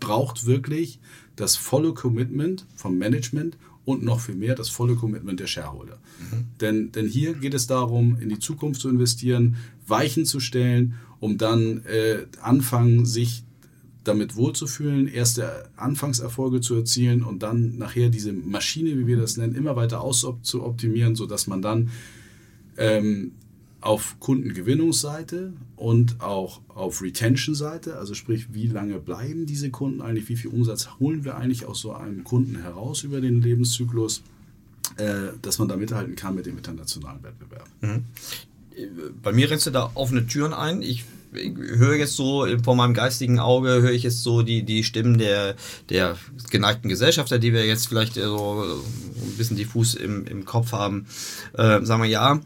braucht wirklich das volle Commitment vom Management und noch viel mehr das volle Commitment der Shareholder. Denn, denn hier geht es darum, in die Zukunft zu investieren, Weichen zu stellen, um dann äh, anfangen, sich damit wohlzufühlen, erste Anfangserfolge zu erzielen und dann nachher diese Maschine, wie wir das nennen, immer weiter auszuoptimieren, sodass man dann ähm, auf Kundengewinnungsseite und auch auf Retention-Seite, also sprich, wie lange bleiben diese Kunden eigentlich, wie viel Umsatz holen wir eigentlich aus so einem Kunden heraus über den Lebenszyklus, äh, dass man da mithalten kann mit dem internationalen Wettbewerb. bei mir rennst du da offene Türen ein. Ich, ich höre jetzt so vor meinem geistigen Auge höre ich jetzt so die die Stimmen der der geneigten Gesellschafter, die wir jetzt vielleicht äh, so ein bisschen diffus im, im Kopf haben. Äh, sagen wir ja.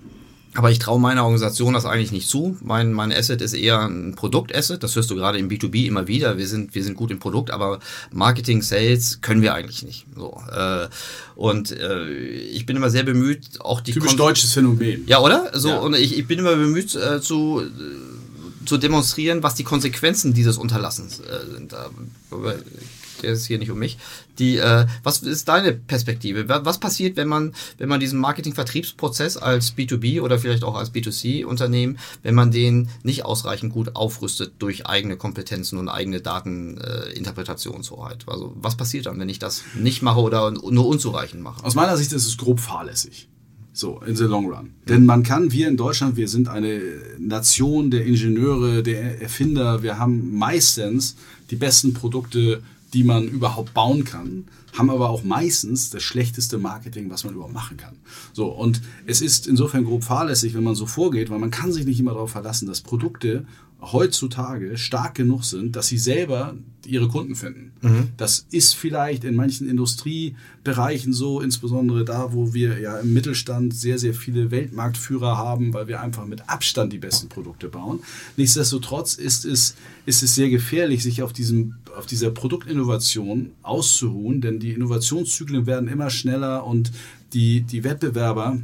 Aber ich traue meiner Organisation das eigentlich nicht zu. Mein, mein Asset ist eher ein Produktasset. Das hörst du gerade im B2B immer wieder. Wir sind, wir sind gut im Produkt, aber Marketing, Sales können wir eigentlich nicht. So, äh, und äh, ich bin immer sehr bemüht, auch die Typisch Kon- deutsches Phänomen. ja, oder? So, Ja. und ich, ich bin immer bemüht äh, zu, äh, zu demonstrieren, was die Konsequenzen dieses Unterlassens äh, sind. Da, der ist hier nicht um mich. Die, äh, was ist deine Perspektive? Wa- Was passiert, wenn man, wenn man diesen Marketing-Vertriebsprozess als B2B oder vielleicht auch als B2C-Unternehmen, wenn man den nicht ausreichend gut aufrüstet durch eigene Kompetenzen und eigene Dateninterpretationshoheit? Äh, also was passiert dann, wenn ich das nicht mache oder nur unzureichend mache? Aus meiner Sicht ist es grob fahrlässig. So, in the long run. Denn man kann, wir in Deutschland, wir sind eine Nation der Ingenieure, der Erfinder. Wir haben meistens die besten Produkte, die man überhaupt bauen kann, haben aber auch meistens das schlechteste Marketing, was man überhaupt machen kann. So, und es ist insofern grob fahrlässig, wenn man so vorgeht, weil man kann sich nicht immer darauf verlassen, dass Produkte heutzutage stark genug sind, dass sie selber ihre Kunden finden. Mhm. Das ist vielleicht in manchen Industriebereichen so, insbesondere da, wo wir ja im Mittelstand sehr, sehr viele Weltmarktführer haben, weil wir einfach mit Abstand die besten Produkte bauen. Nichtsdestotrotz ist es, ist es sehr gefährlich, sich auf, diesem, auf dieser Produktinnovation auszuruhen, denn die Innovationszyklen werden immer schneller und die, die Wettbewerber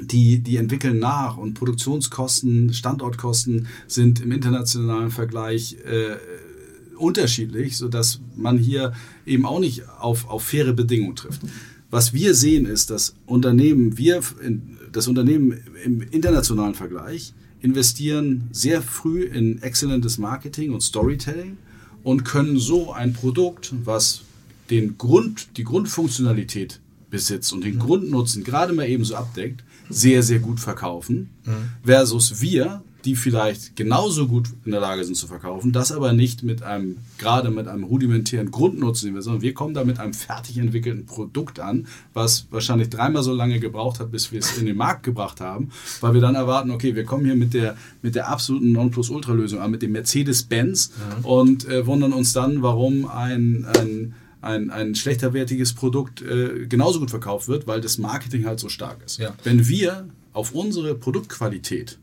die, die entwickeln nach und Produktionskosten, Standortkosten sind im internationalen Vergleich äh, unterschiedlich, sodass man hier eben auch nicht auf, auf faire Bedingungen trifft. Was wir sehen ist, dass Unternehmen, wir, das Unternehmen im internationalen Vergleich investieren sehr früh in exzellentes Marketing und Storytelling und können so ein Produkt, was den Grund, die Grundfunktionalität besitzt und den mhm. Grundnutzen gerade mal ebenso abdeckt, sehr, sehr gut verkaufen, mhm. versus wir, die vielleicht genauso gut in der Lage sind zu verkaufen, das aber nicht mit einem, gerade mit einem rudimentären Grundnutzen, sondern wir kommen da mit einem fertig entwickelten Produkt an, was wahrscheinlich dreimal so lange gebraucht hat, bis wir es in den Markt gebracht haben, weil wir dann erwarten, okay, wir kommen hier mit der, mit der absoluten Nonplusultra-Lösung an, mit dem Mercedes-Benz mhm. und äh, wundern uns dann, warum ein, ein ein, ein schlechterwertiges Produkt äh, genauso gut verkauft wird, weil das Marketing halt so stark ist. Ja. Wenn wir auf unsere Produktqualität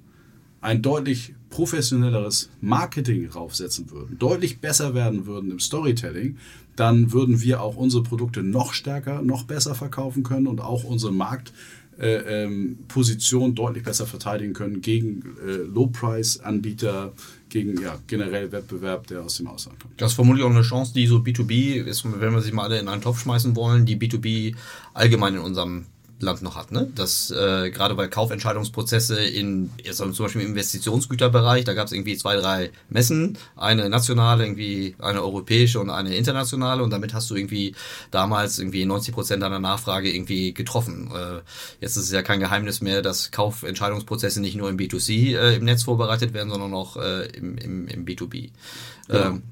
ein deutlich professionelleres Marketing raufsetzen würden, deutlich besser werden würden im Storytelling, dann würden wir auch unsere Produkte noch stärker, noch besser verkaufen können und auch unsere Marktposition äh, ähm, deutlich besser verteidigen können gegen äh, Low-Price-Anbieter, gegen ja, generell Wettbewerb, der aus dem Ausland kommt. Das ist vermutlich auch eine Chance, die so B2B ist, wenn wir sich mal alle in einen Topf schmeißen wollen, die B2B allgemein in unserem Land noch hat. Ne? Das äh, gerade bei Kaufentscheidungsprozesse in jetzt zum Beispiel im Investitionsgüterbereich, da gab es irgendwie zwei, drei Messen, eine nationale, irgendwie eine europäische und eine internationale und damit hast du irgendwie damals irgendwie 90 Prozent deiner Nachfrage irgendwie getroffen. Äh, jetzt ist es ja kein Geheimnis mehr, dass Kaufentscheidungsprozesse nicht nur im B2C äh, im Netz vorbereitet werden, sondern auch äh, im, im, im B2B. Ja. Ähm,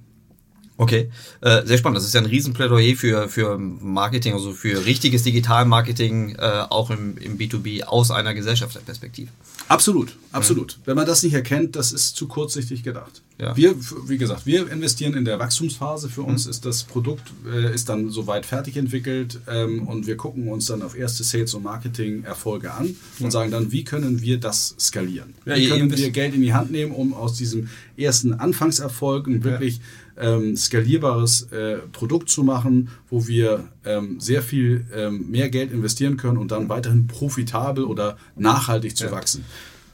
Okay, äh, sehr spannend. Das ist ja ein Riesenplädoyer für, für Marketing, also für richtiges Digitalmarketing, äh, auch im, im B2B aus einer Gesellschaftsperspektive. Absolut, absolut. Mhm. Wenn man das nicht erkennt, das ist zu kurzsichtig gedacht. Ja. Wir, wie gesagt, wir investieren in der Wachstumsphase. Für uns mhm. ist das Produkt äh, ist dann soweit fertig entwickelt ähm, und wir gucken uns dann auf erste Sales- und Marketing-Erfolge an und sagen dann, wie können wir das skalieren? Ja, wie können wir Geld in die Hand nehmen, um aus diesem ersten Anfangserfolg wirklich ähm, skalierbares äh, Produkt zu machen, wo wir ähm, sehr viel ähm, mehr Geld investieren können und dann weiterhin profitabel oder nachhaltig zu wachsen.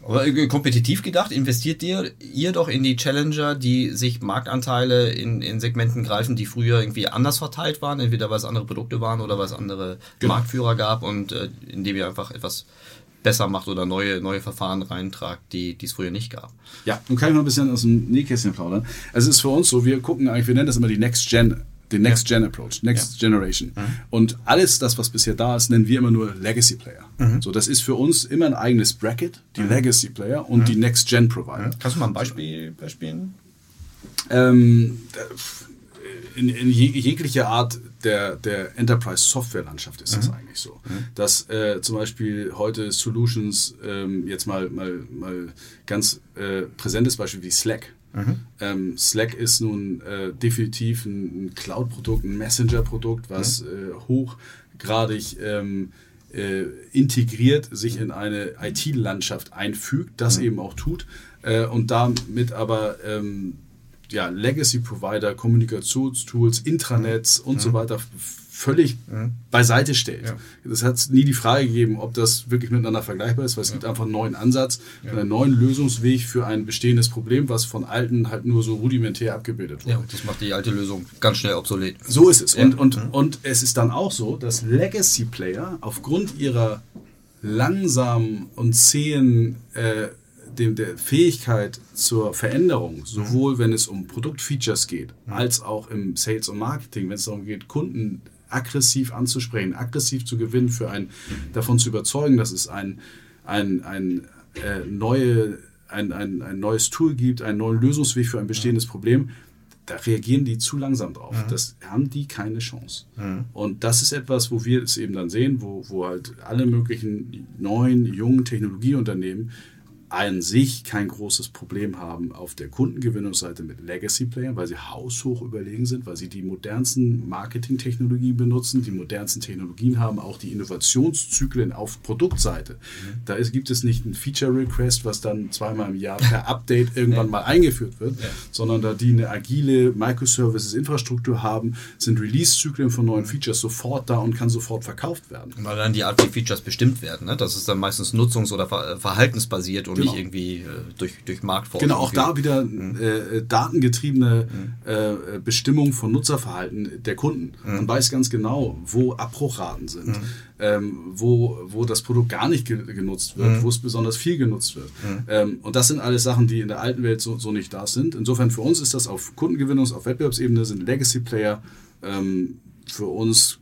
Aber äh, kompetitiv gedacht, investiert ihr, ihr doch in die Challenger, die sich Marktanteile in, in Segmenten greifen, die früher irgendwie anders verteilt waren, entweder weil es andere Produkte waren oder weil es andere genau. Marktführer gab und äh, indem ihr einfach etwas besser macht oder neue, neue Verfahren reintragt, die, die es früher nicht gab. Ja, nun kann ich mal ein bisschen aus dem Nähkästchen plaudern. Es ist für uns so, wir gucken eigentlich, wir nennen das immer die Next Gen den Next Gen Approach, Next ja. Generation. Mhm. Und alles das, was bisher da ist, nennen wir immer nur Legacy Player. Mhm. So, das ist für uns immer ein eigenes Bracket, die mhm. Legacy Player und die Next Gen Provider. Mhm. Kannst du mal ein Beispiel beispielen? Ähm, in, in jeglicher Art der, der Enterprise-Software-Landschaft ist das mhm. eigentlich so. Mhm. Dass äh, zum Beispiel heute Solutions, ähm, jetzt mal, mal, mal ganz äh, präsentes Beispiel wie Slack. Mhm. Ähm, Slack ist nun äh, definitiv ein, ein Cloud-Produkt, ein Messenger-Produkt, was mhm. äh, hochgradig ähm, äh, integriert sich in eine IT-Landschaft einfügt, das mhm. eben auch tut äh, und damit aber ähm, ja, Legacy-Provider, Kommunikationstools, Intranets und mhm. so weiter völlig mhm. beiseite stellt. Ja. Das hat nie die Frage gegeben, ob das wirklich miteinander vergleichbar ist, weil es ja. gibt einfach einen neuen Ansatz, ja. einen neuen Lösungsweg für ein bestehendes Problem, was von alten halt nur so rudimentär abgebildet wurde. Ja, das macht die alte Lösung ganz schnell obsolet. So ist es. Und, und, mhm. und es ist dann auch so, dass Legacy-Player aufgrund ihrer langsamen und zähen äh, dem, der Fähigkeit zur Veränderung, sowohl wenn es um Produktfeatures geht, mhm. als auch im Sales und Marketing, wenn es darum geht, Kunden aggressiv anzusprechen, aggressiv zu gewinnen, für ein, davon zu überzeugen, dass es ein, ein, ein, äh, neue, ein, ein, ein neues Tool gibt, einen neuen Lösungsweg für ein bestehendes Problem, da reagieren die zu langsam drauf. Mhm. Das haben die keine Chance. Mhm. Und das ist etwas, wo wir es eben dann sehen, wo, wo halt alle möglichen neuen, jungen Technologieunternehmen an sich kein großes Problem haben auf der Kundengewinnungsseite mit Legacy-Playern, weil sie haushoch überlegen sind, weil sie die modernsten Marketing-Technologien benutzen, die modernsten Technologien haben, auch die Innovationszyklen auf Produktseite. Mhm. Da ist, gibt es nicht ein Feature-Request, was dann zweimal im Jahr per Update irgendwann mal eingeführt wird, ja. sondern da die eine agile Microservices-Infrastruktur haben, sind Release-Zyklen von neuen Features sofort da und kann sofort verkauft werden. Weil dann die Art, wie Features bestimmt werden. Ne? Das ist dann meistens nutzungs- oder verhaltensbasiert und genau. nicht irgendwie äh, durch, durch Marktforschung. Genau, auch da wieder mhm. äh, datengetriebene mhm. äh, Bestimmung von Nutzerverhalten der Kunden. Mhm. Man weiß ganz genau, wo Abbruchraten sind, mhm. ähm, wo, wo das Produkt gar nicht ge genutzt wird, mhm. wo es besonders viel genutzt wird. Mhm. Ähm, und das sind alles Sachen, die in der alten Welt so, so nicht da sind. Insofern für uns ist das auf Kundengewinnungs-, auf Wettbewerbsebene sind Legacy-Player ähm, für uns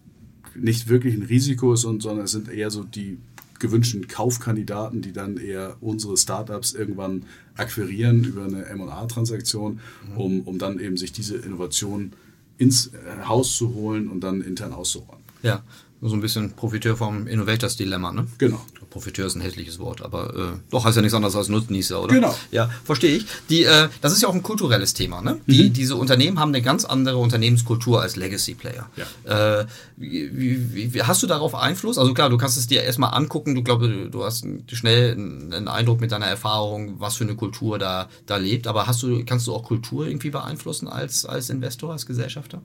nicht wirklich ein Risiko ist, sondern es sind eher so die gewünschten Kaufkandidaten, die dann eher unsere Startups irgendwann akquirieren über eine M&A-Transaktion, mhm. um, um dann eben sich diese Innovation ins äh, Haus zu holen und dann intern auszuräumen. Ja, so ein bisschen Profiteur vom Innovators Dilemma, ne? Genau. Profiteur ist ein hässliches Wort, aber äh, doch heißt ja nichts anderes als Nutznießer, oder? Genau. Ja, verstehe ich. Die, äh, das ist ja auch ein kulturelles Thema, ne? Die, mhm. Diese Unternehmen haben eine ganz andere Unternehmenskultur als Legacy-Player. Ja. Äh, wie, wie, hast du darauf Einfluss? Also klar, du kannst es dir erstmal angucken, du glaube, du hast schnell einen Eindruck mit deiner Erfahrung, was für eine Kultur da, da lebt, aber hast du, kannst du auch Kultur irgendwie beeinflussen als, als Investor, als Gesellschafter?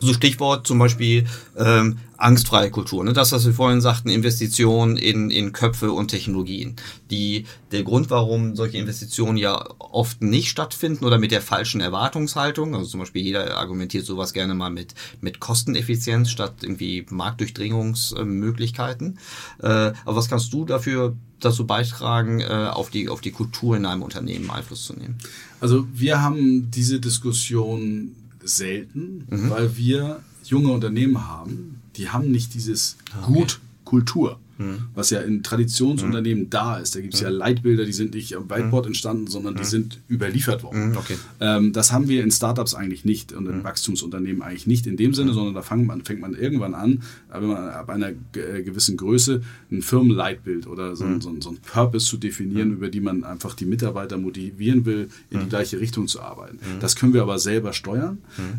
So Stichwort zum Beispiel ähm, angstfreie Kultur. Ne? Das, was wir vorhin sagten, Investitionen in, in Köpfe und Technologien. Die, der Grund, warum solche Investitionen ja oft nicht stattfinden oder mit der falschen Erwartungshaltung, also zum Beispiel jeder argumentiert sowas gerne mal mit, mit Kosteneffizienz statt irgendwie Marktdurchdringungsmöglichkeiten. Äh, aber was kannst du dafür dazu beitragen, äh, auf, die, auf die Kultur in einem Unternehmen Einfluss zu nehmen? Also wir haben diese Diskussion selten, mhm. weil wir junge Unternehmen haben, die haben nicht dieses okay. Gut Kultur mhm. was ja in Traditionsunternehmen mhm. da ist. Da gibt es ja mhm. Leitbilder, die sind nicht am Whiteboard mhm. entstanden, sondern die sind überliefert worden. Okay. Ähm, das haben wir in Startups eigentlich nicht und in Wachstumsunternehmen eigentlich nicht in dem Sinne, sondern da fängt man, fängt man irgendwann an, wenn man ab einer äh, gewissen Größe ein Firmenleitbild oder so, so, so ein Purpose zu definieren, über die man einfach die Mitarbeiter motivieren will, in die gleiche Richtung zu arbeiten. Das können wir aber selber steuern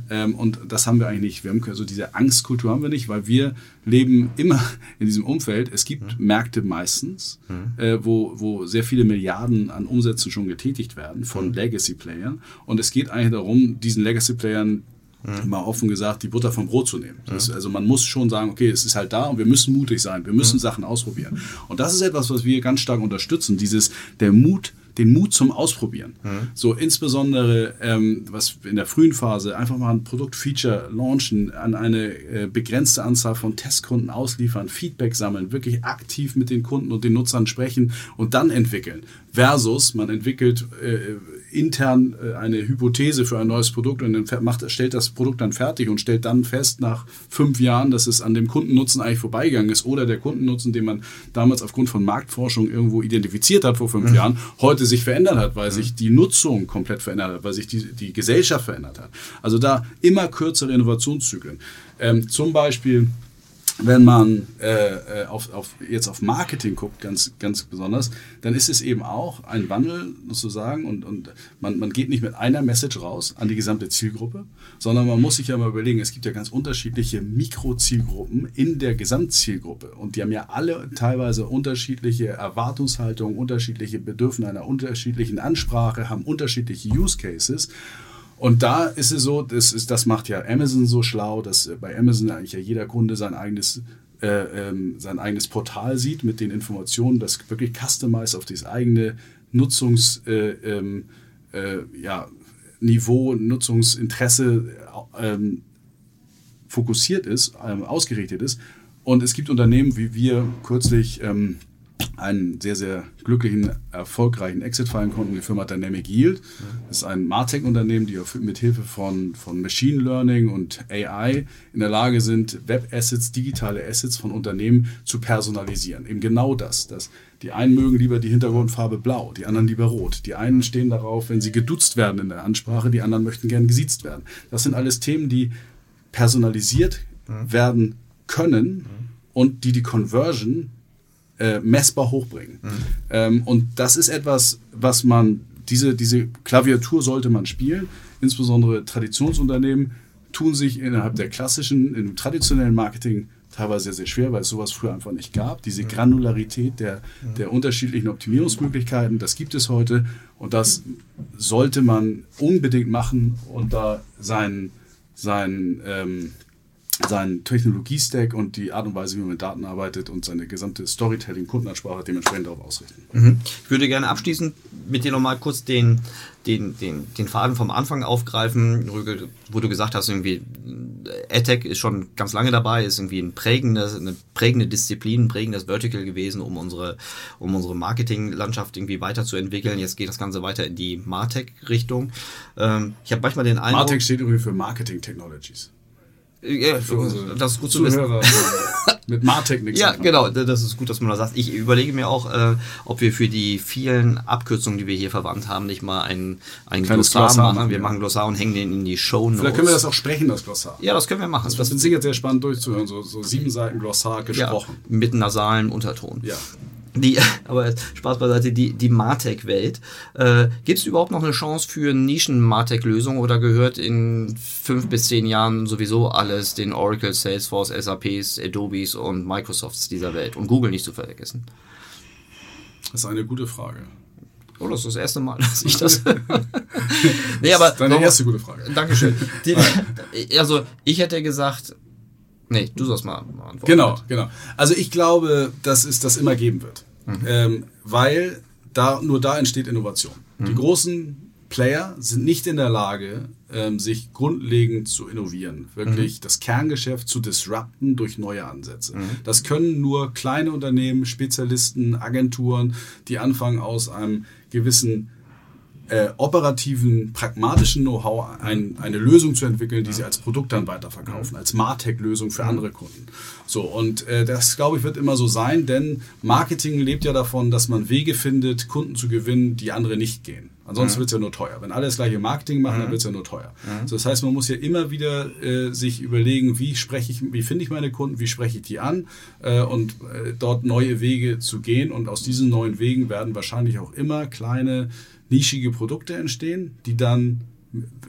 ähm, und das haben wir eigentlich nicht. Wir haben also diese Angstkultur haben wir nicht, weil wir leben immer in diesem Umfeld. Es gibt mhm. Märkte meistens, mhm. äh, wo, wo sehr viele Milliarden an Umsätzen schon getätigt werden von mhm. Legacy-Playern. Und es geht eigentlich darum, diesen Legacy-Playern Mhm. mal offen gesagt, die Butter vom Brot zu nehmen. Mhm. also man muss schon sagen, okay, es ist halt da und wir müssen mutig sein, wir müssen. Sachen ausprobieren. Und das ist etwas, was wir ganz stark unterstützen, dieses, der Mut, den Mut zum Ausprobieren. Mhm. So insbesondere, ähm, was in der frühen Phase, einfach mal ein Produktfeature launchen, an eine äh, begrenzte Anzahl von Testkunden ausliefern, Feedback sammeln, wirklich aktiv mit den Kunden und den Nutzern sprechen und dann entwickeln. Versus, man entwickelt äh, intern äh, eine Hypothese für ein neues Produkt und dann macht, stellt das Produkt dann fertig und stellt dann fest nach fünf Jahren, dass es an dem Kundennutzen eigentlich vorbeigegangen ist oder der Kundennutzen, den man damals aufgrund von Marktforschung irgendwo identifiziert hat vor fünf mhm. Jahren, heute sich verändert hat, weil mhm. sich die Nutzung komplett verändert hat, weil sich die, die Gesellschaft verändert hat. Also da immer kürzere Innovationszyklen. Ähm, zum Beispiel wenn man äh, äh, auf, auf, jetzt auf Marketing guckt, ganz, ganz besonders, dann ist es eben auch ein Wandel sozusagen und, und man, man geht nicht mit einer Message raus an die gesamte Zielgruppe, sondern man muss sich ja mal überlegen, es gibt ja ganz unterschiedliche Mikrozielgruppen in der Gesamtzielgruppe und die haben ja alle teilweise unterschiedliche Erwartungshaltungen, unterschiedliche Bedürfnisse einer unterschiedlichen Ansprache, haben unterschiedliche Use Cases und da ist es so, das, ist, das macht ja Amazon so schlau, dass bei Amazon eigentlich ja jeder Kunde sein eigenes, äh, ähm, sein eigenes Portal sieht mit den Informationen, das wirklich customized auf das eigene Nutzungs, äh, ähm, äh, ja, Niveau, Nutzungsinteresse ähm, fokussiert ist, ähm, ausgerichtet ist. Und es gibt Unternehmen, wie wir kürzlich ähm, einen sehr, sehr glücklichen, erfolgreichen Exit feiern konnten, die Firma Dynamic Yield. Das ist ein Martech-Unternehmen, die mit Hilfe von, von Machine Learning und AI in der Lage sind, Web-Assets, digitale Assets von Unternehmen zu personalisieren. Eben genau das. das die einen mögen lieber die Hintergrundfarbe blau, die anderen lieber rot. Die einen stehen darauf, wenn sie geduzt werden in der Ansprache, die anderen möchten gern gesiezt werden. Das sind alles Themen, die personalisiert mhm. werden können mhm. und die die Conversion äh, messbar hochbringen. Mhm. Ähm, und das ist etwas, was man, diese, diese Klaviatur sollte man spielen. Insbesondere Traditionsunternehmen tun sich innerhalb der klassischen, im traditionellen Marketing teilweise sehr, sehr schwer, weil es sowas früher einfach nicht gab. Diese Granularität der, der unterschiedlichen Optimierungsmöglichkeiten, das gibt es heute und das sollte man unbedingt machen und da sein, sein ähm, seinen Technologie-Stack und die Art und Weise, wie man mit Daten arbeitet und seine gesamte Storytelling, Kundenansprache dementsprechend darauf ausrichten. Mhm. Ich würde gerne abschließend mit dir nochmal kurz den, den, den, den Faden vom Anfang aufgreifen, wo du gesagt hast, irgendwie AdTech ist schon ganz lange dabei, ist irgendwie ein prägendes, eine prägende Disziplin, ein prägendes Vertical gewesen, um unsere, um unsere Marketinglandschaft irgendwie weiterzuentwickeln. Jetzt geht das Ganze weiter in die Martech-Richtung. Ähm, ich habe manchmal den Eindruck... Martech steht übrigens für Marketing Technologies. Ja, das ist gut zu wissen. mit Martech nichts. Ja, genau, das ist gut, dass man das sagt. Ich überlege mir auch, äh, ob wir für die vielen Abkürzungen, die wir hier verwandt haben, nicht mal ein, ein Glossar, Glossar machen. Wir ja. machen Glossar und hängen den in die Show Notes. Vielleicht können wir das auch sprechen, das Glossar. Ja, das können wir machen. Das, das ist sicher sehr spannend durchzuhören, so, so sieben Seiten Glossar gesprochen. Ja, mit nasalem Unterton. Ja die, aber Spaß beiseite, die, die Martech-Welt. Äh, Gibt es überhaupt noch eine Chance für Nischen-Martech-Lösungen oder gehört in fünf bis zehn Jahren sowieso alles den Oracle, Salesforce, SAPs, Adobes und Microsofts dieser Welt und Google nicht zu vergessen? Das ist eine gute Frage. Oh, das ist das erste Mal, dass ich das. nee, aber. Deine erste gute Frage. Dankeschön. Die, also, ich hätte gesagt, Nee, du sollst mal antworten. Genau, genau. Also ich glaube, dass es das immer geben wird. Mhm. Ähm, weil da, nur da entsteht Innovation. Mhm. Die großen Player sind nicht in der Lage, ähm, sich grundlegend zu innovieren, wirklich mhm. das Kerngeschäft zu disrupten durch neue Ansätze. Mhm. Das können nur kleine Unternehmen, Spezialisten, Agenturen, die anfangen aus einem gewissen äh, operativen, pragmatischen Know-how ein, eine Lösung zu entwickeln, die sie als Produkt dann weiterverkaufen, als Martech-Lösung für andere Kunden. So, und äh, das, glaube ich, wird immer so sein, denn Marketing lebt ja davon, dass man Wege findet, Kunden zu gewinnen, die andere nicht gehen. Ansonsten mhm. wird es ja nur teuer. Wenn alle das gleiche Marketing machen, mhm. dann wird es ja nur teuer. Mhm. So, das heißt, man muss ja immer wieder äh, sich überlegen, wie spreche ich, wie finde ich meine Kunden, wie spreche ich die an äh, und äh, dort neue Wege zu gehen. Und aus diesen neuen Wegen werden wahrscheinlich auch immer kleine nischige Produkte entstehen, die dann,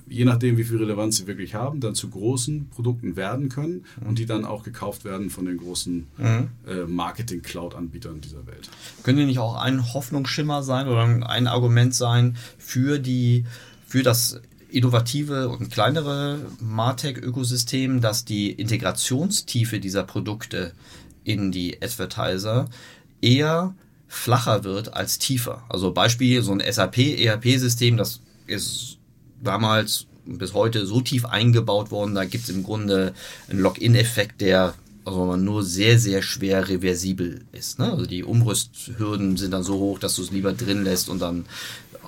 je nachdem, wie viel Relevanz sie wirklich haben, dann zu großen Produkten werden können und die dann auch gekauft werden von den großen mhm. äh, Marketing-Cloud-Anbietern dieser Welt. Können die nicht auch ein Hoffnungsschimmer sein oder ein Argument sein für die, für das innovative und kleinere Martech-Ökosystem, dass die Integrationstiefe dieser Produkte in die Advertiser eher flacher wird als tiefer. Also Beispiel, so ein SAP-ERP-System, das ist damals bis heute so tief eingebaut worden, da gibt es im Grunde einen Login-Effekt, der also nur sehr, sehr schwer reversibel ist. Ne? Also die Umrüsthürden sind dann so hoch, dass du es lieber drin lässt und dann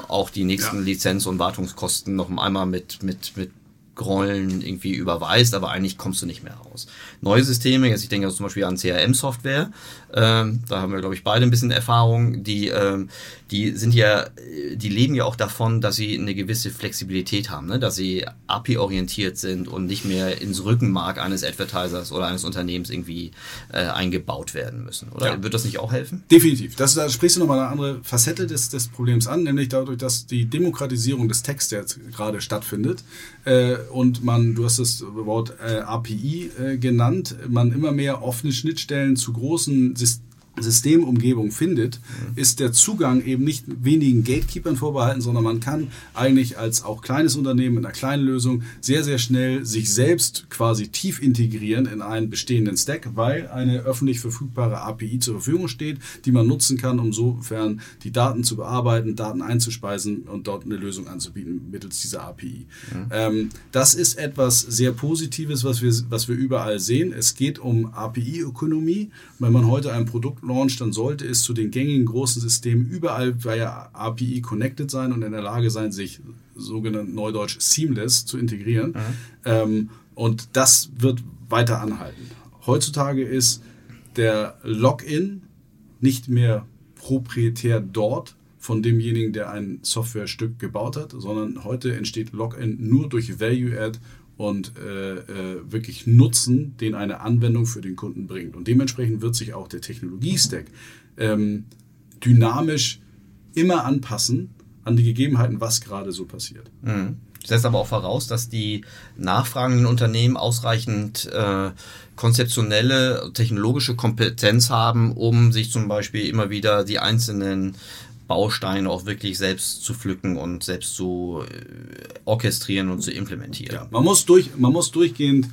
auch die nächsten ja. Lizenz- und Wartungskosten noch einmal mit, mit, mit Grollen irgendwie überweist, aber eigentlich kommst du nicht mehr raus. Neue Systeme, jetzt ich denke also zum Beispiel an CRM-Software, ähm, da haben wir glaube ich beide ein bisschen Erfahrung, die, ähm, die sind ja, die leben ja auch davon, dass sie eine gewisse Flexibilität haben, ne? dass sie API-orientiert sind und nicht mehr ins Rückenmark eines Advertisers oder eines Unternehmens irgendwie äh, eingebaut werden müssen. Oder ja. wird das nicht auch helfen? Definitiv. Das, da sprichst du nochmal eine andere Facette des, des Problems an, nämlich dadurch, dass die Demokratisierung des Texts jetzt gerade stattfindet äh, und man, du hast das Wort äh, API äh, genannt, man immer mehr offene Schnittstellen zu großen Systemen Systemumgebung findet, mhm. ist der Zugang eben nicht wenigen Gatekeepers vorbehalten, sondern man kann eigentlich als auch kleines Unternehmen mit einer kleinen Lösung sehr, sehr schnell sich selbst quasi tief integrieren in einen bestehenden Stack, weil eine öffentlich verfügbare API zur Verfügung steht, die man nutzen kann, um sofern die Daten zu bearbeiten, Daten einzuspeisen und dort eine Lösung anzubieten mittels dieser API. Mhm. Ähm, das ist etwas sehr Positives, was wir, was wir überall sehen. Es geht um API-Ökonomie. Wenn man heute ein Produkt launcht, dann sollte es zu den gängigen großen Systemen überall via API connected sein und in der Lage sein, sich sogenannt neudeutsch seamless zu integrieren. Mhm. Ähm, und das wird weiter anhalten. Heutzutage ist der Login nicht mehr proprietär dort von demjenigen, der ein Softwarestück gebaut hat, sondern heute entsteht Login nur durch Value-Add und äh, äh, wirklich Nutzen, den eine Anwendung für den Kunden bringt. Und dementsprechend wird sich auch der Technologie-Stack ähm, dynamisch immer anpassen an die Gegebenheiten, was gerade so passiert. Mhm. Setzt aber auch voraus, dass die nachfragenden Unternehmen ausreichend äh, konzeptionelle, technologische Kompetenz haben, um sich zum Beispiel immer wieder die einzelnen Bausteine auch wirklich selbst zu pflücken und selbst zu äh, orchestrieren und zu implementieren. Ja, man muss, durch, man muss durchgehend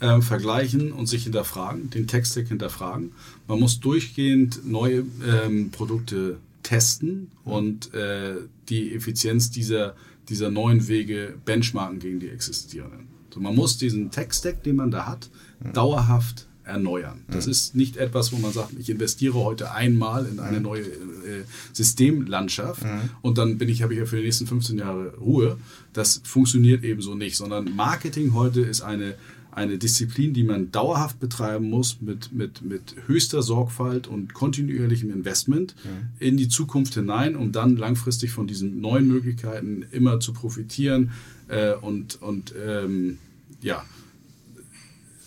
äh, vergleichen und sich hinterfragen, den Tech-Stack hinterfragen. Man muss durchgehend neue ähm, Produkte testen und äh, die Effizienz dieser, dieser neuen Wege benchmarken gegen die existierenden. So, man muss diesen Tech-Stack, den man da hat, dauerhaft erneuern. Das ist nicht etwas, wo man sagt, ich investiere heute einmal in eine neue äh, Systemlandschaft und dann bin ich, habe ich ja für die nächsten 15 Jahre Ruhe. Das funktioniert ebenso nicht, sondern Marketing heute ist eine, eine Disziplin, die man dauerhaft betreiben muss mit, mit, mit höchster Sorgfalt und kontinuierlichem Investment in die Zukunft hinein, um dann langfristig von diesen neuen Möglichkeiten immer zu profitieren äh, und, und ähm, ja,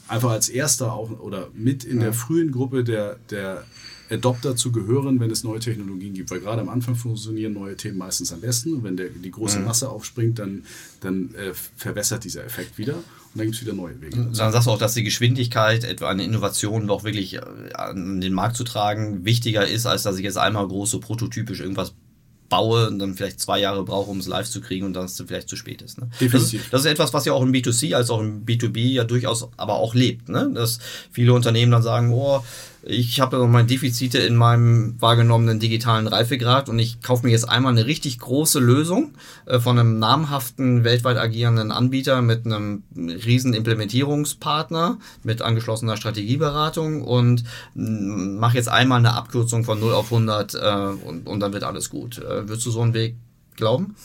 einfach als erster auch oder mit in der frühen Gruppe der, der Adopter zu gehören, wenn es neue Technologien gibt. Weil gerade am Anfang funktionieren neue Themen meistens am besten. Und wenn der, die große Masse aufspringt, dann, dann äh, verwässert dieser Effekt wieder. Und dann gibt es wieder neue Wege. Dann sagst du auch, dass die Geschwindigkeit, etwa eine Innovation doch wirklich äh, an den Markt zu tragen, wichtiger ist, als dass ich jetzt einmal große prototypisch irgendwas baue und dann vielleicht zwei Jahre brauche, um es live zu kriegen und dann es vielleicht zu spät ist. Ne? Das, ist Definitiv. das ist etwas, was ja auch im B2C als auch im B2B ja durchaus aber auch lebt. Ne? Dass viele Unternehmen dann sagen, oh, ich habe noch mal Defizite in meinem wahrgenommenen digitalen Reifegrad und ich kaufe mir jetzt einmal eine richtig große Lösung äh, von einem namhaften, weltweit agierenden Anbieter mit einem riesen Implementierungspartner, mit angeschlossener Strategieberatung und mache jetzt einmal eine Abkürzung von 0 auf 100 äh, und, und dann wird alles gut. Äh, würdest du so einen Weg glauben?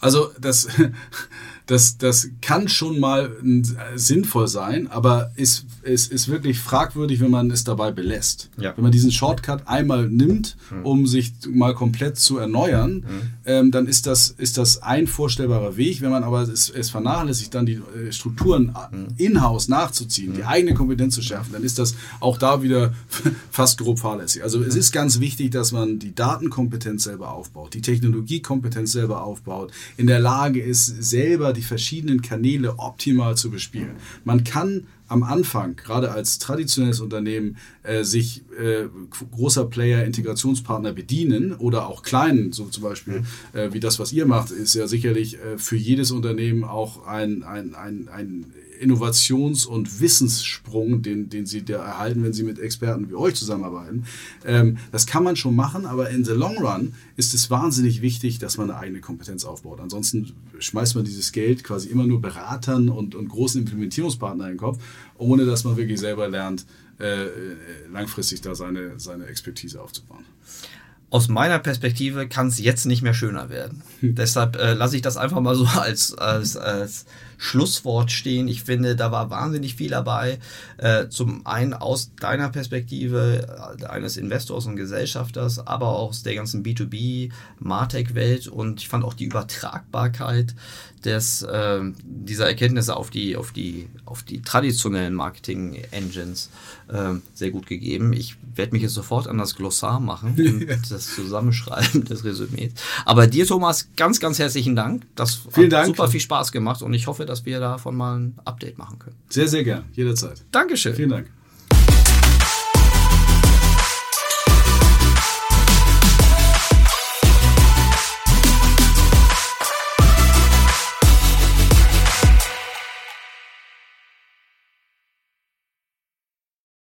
Also das, das, das kann schon mal äh, sinnvoll sein, aber ist, ist, ist wirklich fragwürdig, wenn man es dabei belässt. Ja. Wenn man diesen Shortcut einmal nimmt, um sich mal komplett zu erneuern, ähm, dann ist das, ist das ein vorstellbarer Weg. Wenn man aber es, es vernachlässigt, dann die äh, Strukturen in-house nachzuziehen, die eigene Kompetenz zu schärfen, dann ist das auch da wieder fast grob fahrlässig. Also es ist ganz wichtig, dass man die Datenkompetenz selber aufbaut, die Technologiekompetenz selber aufbaut, in der Lage ist, selber die verschiedenen Kanäle optimal zu bespielen. Man kann am Anfang, gerade als traditionelles Unternehmen, äh, sich äh, großer Player, Integrationspartner bedienen oder auch kleinen, so zum Beispiel äh, wie das, was ihr macht, ist ja sicherlich äh, für jedes Unternehmen auch ein, ein, ein, ein Innovations- und Wissenssprung, den, den sie da erhalten, wenn sie mit Experten wie euch zusammenarbeiten. Ähm, das kann man schon machen, aber in the long run ist es wahnsinnig wichtig, dass man eine eigene Kompetenz aufbaut. Ansonsten schmeißt man dieses Geld quasi immer nur Beratern und, und großen Implementierungspartnern in den Kopf, ohne dass man wirklich selber lernt, äh, langfristig da seine, seine Expertise aufzubauen. Aus meiner Perspektive kann es jetzt nicht mehr schöner werden. Deshalb äh, lasse ich das einfach mal so als, als, als Schlusswort stehen. Ich finde, da war wahnsinnig viel dabei. Äh, zum einen aus deiner Perspektive äh, eines Investors und Gesellschafters, aber auch aus der ganzen B2B, Martech-Welt und ich fand auch die Übertragbarkeit des, äh, dieser Erkenntnisse auf die, auf die, auf die traditionellen Marketing-Engines äh, sehr gut gegeben. Ich werde mich jetzt sofort an das Glossar machen und das Zusammenschreiben des Resümees. Aber dir, Thomas, ganz, ganz herzlichen Dank. Das Vielen hat Dank. super viel Spaß gemacht und ich hoffe, dass wir davon mal ein Update machen können. Sehr, sehr gern, jederzeit. Dankeschön. Vielen Dank.